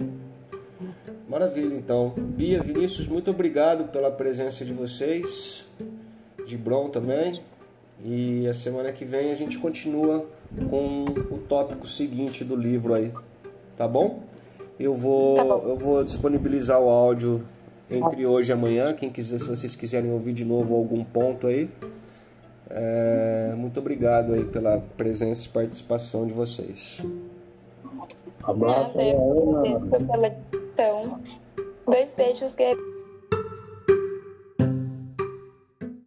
Speaker 1: Maravilha, então. Bia, Vinícius, muito obrigado pela presença de vocês. De Bron também. E a semana que vem a gente continua com o tópico seguinte do livro aí. Tá bom? Eu vou,
Speaker 2: Tá bom.
Speaker 1: eu vou disponibilizar o áudio entre hoje e amanhã. Quem quiser, se vocês quiserem ouvir de novo algum ponto aí. É, muito obrigado aí pela presença e participação de vocês.
Speaker 4: Abraço Ana.
Speaker 2: agradeço pela edição. Dois beijos, guerreiros.